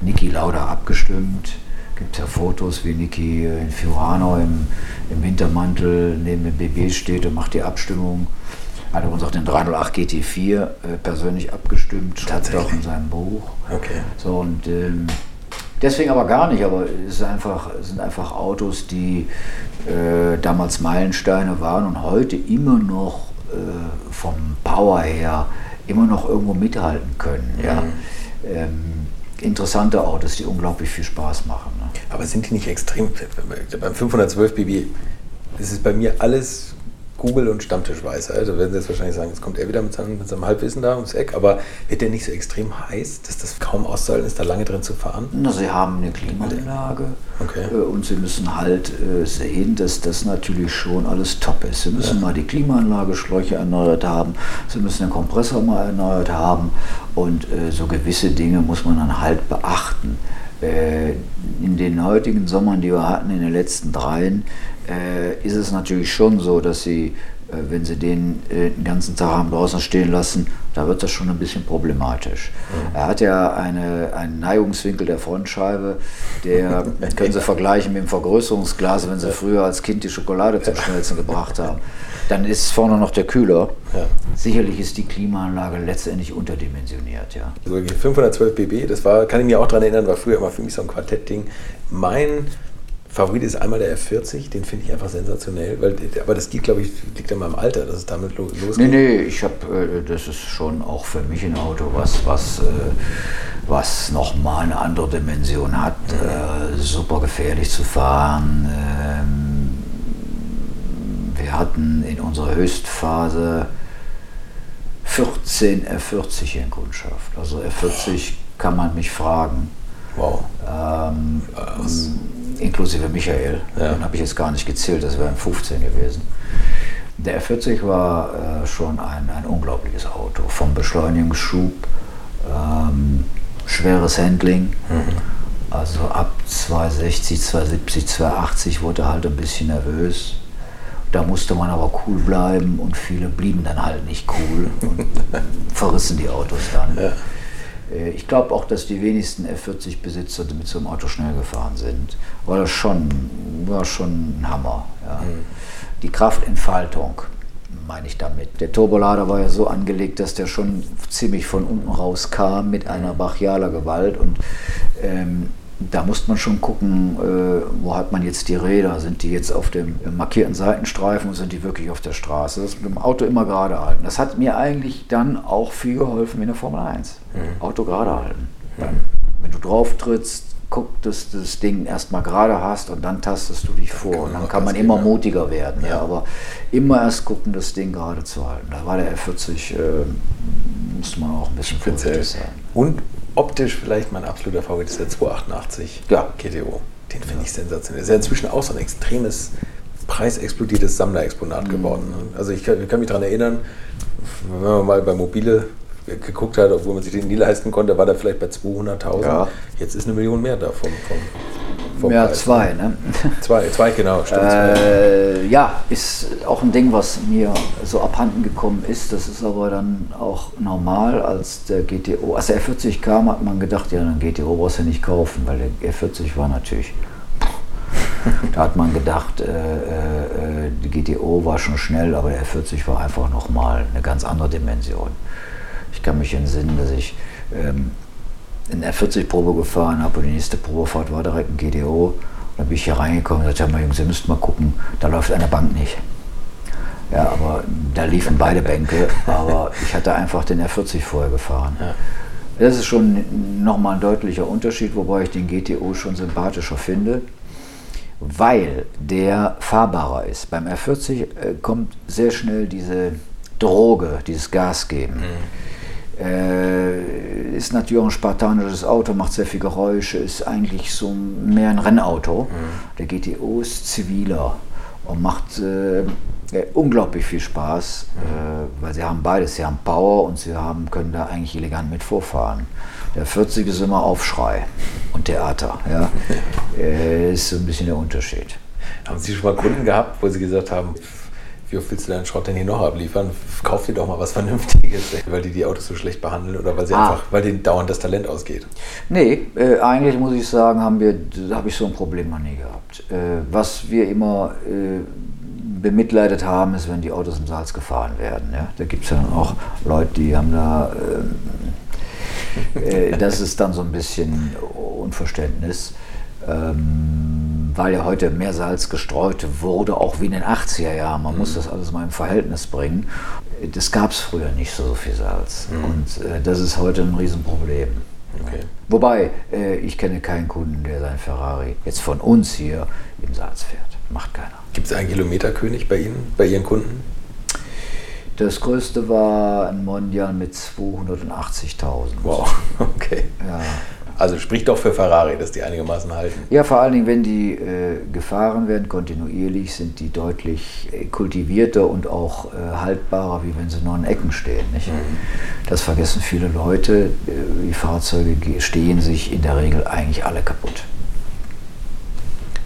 [SPEAKER 1] Niki Lauda abgestimmt. Gibt ja Fotos, wie Niki in Fiorano im, im Wintermantel neben dem BB steht und macht die Abstimmung. Hat uns auch den 308 GT4 äh, persönlich abgestimmt, schreibt auch in seinem Buch.
[SPEAKER 3] Okay.
[SPEAKER 1] So und ähm, Deswegen aber gar nicht, aber es einfach, sind einfach Autos, die äh, damals Meilensteine waren und heute immer noch äh, vom Power her immer noch irgendwo mithalten können. Ja?
[SPEAKER 3] Mhm.
[SPEAKER 1] Ähm, interessante Autos, die unglaublich viel Spaß machen. Ne?
[SPEAKER 3] Aber sind die nicht extrem, beim 512 BB, ist bei mir alles Google und Stammtischweißer. Also werden Sie jetzt wahrscheinlich sagen, jetzt kommt er wieder mit seinem, mit seinem Halbwissen da ums Eck, aber wird der nicht so extrem heiß, dass das kaum auszuhalten ist, da lange drin zu fahren?
[SPEAKER 1] Na, sie haben eine Klimaanlage
[SPEAKER 3] Okay.
[SPEAKER 1] äh, und sie müssen halt äh, sehen, dass das natürlich schon alles top ist. Sie müssen mal die Klimaanlage, Schläuche erneuert haben, sie müssen den Kompressor mal erneuert haben und äh, so gewisse Dinge muss man dann halt beachten. Äh, in den heutigen Sommern, die wir hatten, in den letzten dreien, äh, ist es natürlich schon so, dass sie, äh, wenn sie den den ganzen Tag haben draußen stehen lassen, da wird das schon ein bisschen problematisch. Er hat ja eine, einen Neigungswinkel der Frontscheibe, der können Sie vergleichen mit dem Vergrößerungsglas, wenn Sie früher als Kind die Schokolade zum Schmelzen gebracht haben. Dann ist vorne noch der Kühler.
[SPEAKER 3] Ja.
[SPEAKER 1] Sicherlich ist die Klimaanlage letztendlich unterdimensioniert, ja.
[SPEAKER 3] Also 512 BB, das war, kann ich mich auch daran erinnern, war früher immer für mich so ein Quartettding. Mein Favorit ist einmal der F40, den finde ich einfach sensationell, weil, aber das geht, glaube ich, liegt an meinem Alter, dass es damit lo- losgeht.
[SPEAKER 1] Nee, nee, ich habe, äh, das ist schon auch für mich ein Auto, was, was, äh, was nochmal eine andere Dimension hat. Äh, super gefährlich zu fahren. Wir hatten in unserer Höchstphase 14 F40 in Kundschaft. Also F40 kann man mich fragen.
[SPEAKER 3] Wow.
[SPEAKER 1] Ähm, inklusive Michael.
[SPEAKER 3] Ja.
[SPEAKER 1] Den habe ich jetzt gar nicht gezählt, das wären 15 gewesen. Der F40 war äh, schon ein, ein unglaubliches Auto. Vom Beschleunigungsschub, ähm, schweres Handling. Also ab 260, 270, 280 wurde er halt ein bisschen nervös. Da musste man aber cool bleiben und viele blieben dann halt nicht cool und verrissen die Autos dann.
[SPEAKER 3] Ja.
[SPEAKER 1] Äh, Ich glaube auch, dass die wenigsten F40-Besitzer mit so einem Auto schnell gefahren sind. War das schon, war schon ein Hammer. Ja. Die Kraftentfaltung meine ich damit. Der Turbolader war ja so angelegt, dass der schon ziemlich von unten raus kam mit einer brachialer Gewalt und ähm, da musste man schon gucken, äh, wo hat man jetzt die Räder? Sind die jetzt auf dem markierten Seitenstreifen und sind die wirklich auf der Straße? Das mit dem Auto immer gerade halten. Das hat mir eigentlich dann auch viel geholfen in der Formel 1. Auto gerade halten. Dann, wenn du drauf trittst, guck, dass du das Ding erstmal gerade hast und dann tastest du dich vor. Und dann kann man immer
[SPEAKER 3] ja.
[SPEAKER 1] mutiger werden. Ja. aber immer erst gucken, das Ding gerade zu halten. Da war der F40, äh, musste man auch ein bisschen
[SPEAKER 3] Speziell.
[SPEAKER 1] vorsichtig sein.
[SPEAKER 3] Und optisch vielleicht mein absoluter Favorit ist der 288
[SPEAKER 1] Ja.
[SPEAKER 3] GTO. Den finde ich sensationell. Ist ja inzwischen auch so ein extremes, preisexplodiertes Sammlerexponat
[SPEAKER 1] Mhm.
[SPEAKER 3] geworden. Also ich kann, ich kann mich daran erinnern, wenn man mal bei Mobile geguckt hat, obwohl man sich den nie leisten konnte, war der vielleicht bei 200.000.
[SPEAKER 1] Ja.
[SPEAKER 3] Jetzt ist eine Million mehr da vom, vom, vom
[SPEAKER 1] Ja,
[SPEAKER 3] Preis.
[SPEAKER 1] zwei, ne?
[SPEAKER 3] Zwei, zwei genau, stimmt.
[SPEAKER 1] Äh, ja, ist auch ein Ding, was mir so abhanden gekommen ist. Das ist aber dann auch normal, als der GTO, als der F40 kam, hat man gedacht, ja, den GTO brauchst du nicht kaufen, weil der F40 war natürlich. Da hat man gedacht, äh, äh, die GTO war schon schnell, aber der F40 war einfach nochmal eine ganz andere Dimension. Ich kann mich entsinnen, dass ich ähm, in der 40-Probe gefahren habe und die nächste Probefahrt war direkt ein GTO. Da bin ich hier reingekommen und gesagt, ja, Jungs, ihr müsst mal gucken, da läuft eine Bank nicht. Ja, aber da liefen beide Bänke, aber ich hatte einfach den R40 vorher gefahren.
[SPEAKER 3] Ja.
[SPEAKER 1] Das ist schon nochmal ein deutlicher Unterschied, wobei ich den GTO schon sympathischer finde, weil der fahrbarer ist. Beim R40 äh, kommt sehr schnell diese Droge, dieses Gas geben. Äh, ist natürlich ein spartanisches Auto, macht sehr viel Geräusche, ist eigentlich so mehr ein Rennauto. Der GTO ist ziviler und macht äh, äh, unglaublich viel Spaß, äh, weil sie haben beides. Sie haben Power und sie haben, können da eigentlich elegant mit vorfahren. Der 40 ist immer Aufschrei und Theater. Ja. äh, ist so ein bisschen der Unterschied.
[SPEAKER 3] Haben Sie schon mal Kunden gehabt, wo Sie gesagt haben, wie oft willst du deinen Schrott denn hier noch abliefern? Kauf dir doch mal was Vernünftiges, weil die die Autos so schlecht behandeln oder weil sie
[SPEAKER 1] Ah.
[SPEAKER 3] einfach, weil denen dauernd das Talent ausgeht.
[SPEAKER 1] Nee, äh, eigentlich muss ich sagen, haben wir, habe ich so ein Problem noch nie gehabt. Äh, was wir immer äh, bemitleidet haben, ist, wenn die Autos im Salz gefahren werden. Ja? Da gibt es ja dann auch Leute, die haben da, ähm, äh, das ist dann so ein bisschen Unverständnis. Ähm, weil ja heute mehr Salz gestreut wurde, auch wie in den 80er Jahren. Man mhm. muss das alles mal im Verhältnis bringen. Das gab es früher nicht so viel Salz. Mhm. Und äh, das ist heute ein Riesenproblem. Okay. Wobei, äh, ich kenne keinen Kunden, der sein Ferrari jetzt von uns hier im Salz fährt. Macht keiner.
[SPEAKER 3] Gibt es einen Kilometerkönig bei Ihnen, bei Ihren Kunden?
[SPEAKER 1] Das größte war ein Mondial mit 280.000.
[SPEAKER 3] Wow, okay. Ja. Also spricht doch für Ferrari, dass die einigermaßen halten.
[SPEAKER 1] Ja, vor allen Dingen, wenn die äh, gefahren werden, kontinuierlich, sind die deutlich äh, kultivierter und auch äh, haltbarer, wie wenn sie nur an Ecken stehen. Nicht? Mhm. Das vergessen viele Leute. Äh, die Fahrzeuge stehen sich in der Regel eigentlich alle kaputt.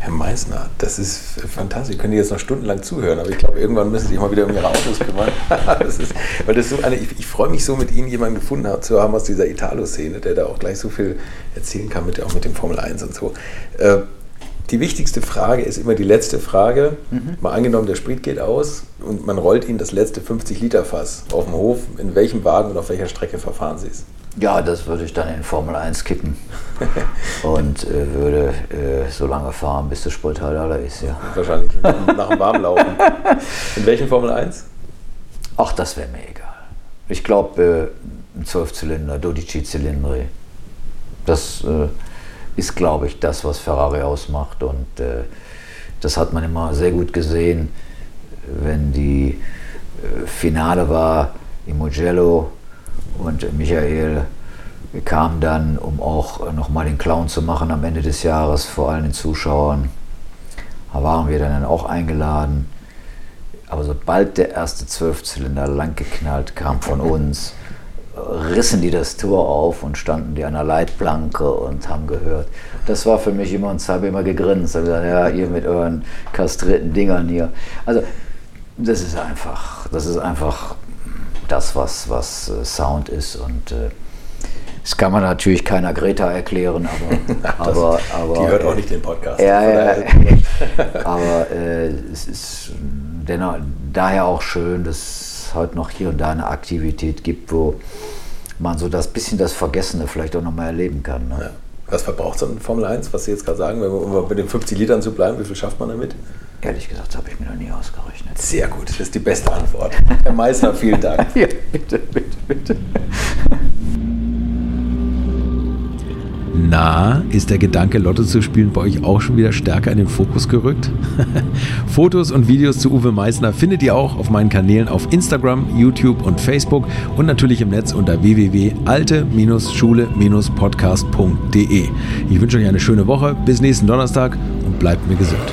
[SPEAKER 3] Herr Meissner, das ist fantastisch. Ich könnte jetzt noch stundenlang zuhören, aber ich glaube, irgendwann müssen Sie sich mal wieder um Ihre Autos kümmern. das ist, weil das so eine, ich, ich freue mich so, mit Ihnen jemanden gefunden zu haben aus dieser Italo-Szene, der da auch gleich so viel erzählen kann, mit, auch mit dem Formel 1 und so. Äh, die wichtigste Frage ist immer die letzte Frage. Mhm. Mal angenommen, der Sprit geht aus und man rollt Ihnen das letzte 50-Liter-Fass auf dem Hof. In welchem Wagen und auf welcher Strecke verfahren Sie es?
[SPEAKER 1] Ja, das würde ich dann in Formel 1 kippen und äh, würde äh, so lange fahren, bis der Sprit halt alle ist. Ja.
[SPEAKER 3] Wahrscheinlich nach dem Warmlaufen. In welchen Formel 1?
[SPEAKER 1] Ach, das wäre mir egal. Ich glaube, äh, ein Zwölfzylinder, Dodici-Zylinder, das äh, ist, glaube ich, das, was Ferrari ausmacht. Und äh, das hat man immer sehr gut gesehen, wenn die äh, Finale war im Mugello und Michael kam dann, um auch nochmal den Clown zu machen am Ende des Jahres vor allen den Zuschauern. Da waren wir dann auch eingeladen. Aber sobald der erste Zwölfzylinder langgeknallt kam von uns, rissen die das Tor auf und standen die an der Leitplanke und haben gehört. Das war für mich immer, und habe immer gegrinst. Und gesagt, ja, ihr mit euren kastrierten Dingern hier. Also, das ist einfach, das ist einfach das, was, was äh, Sound ist. Und äh, das kann man natürlich keiner Greta erklären, aber, aber, aber
[SPEAKER 3] die hört auch nicht den Podcast.
[SPEAKER 1] Ja, ja, aber äh, es ist dennoch, daher auch schön, dass es heute noch hier und da eine Aktivität gibt, wo man so das bisschen das Vergessene vielleicht auch nochmal erleben kann. Ne? Ja.
[SPEAKER 3] Was verbraucht so ein Formel 1, was Sie jetzt gerade sagen, wenn wir mit den 50 Litern zu bleiben, wie viel schafft man damit?
[SPEAKER 1] Ehrlich gesagt, habe ich mir noch nie ausgerechnet.
[SPEAKER 3] Sehr gut, das ist die beste Antwort. Herr Meister, vielen Dank. ja, bitte, bitte, bitte.
[SPEAKER 5] Na, ist der Gedanke, Lotto zu spielen, bei euch auch schon wieder stärker in den Fokus gerückt? Fotos und Videos zu Uwe Meissner findet ihr auch auf meinen Kanälen auf Instagram, YouTube und Facebook und natürlich im Netz unter www.alte-schule-podcast.de. Ich wünsche euch eine schöne Woche, bis nächsten Donnerstag und bleibt mir gesund.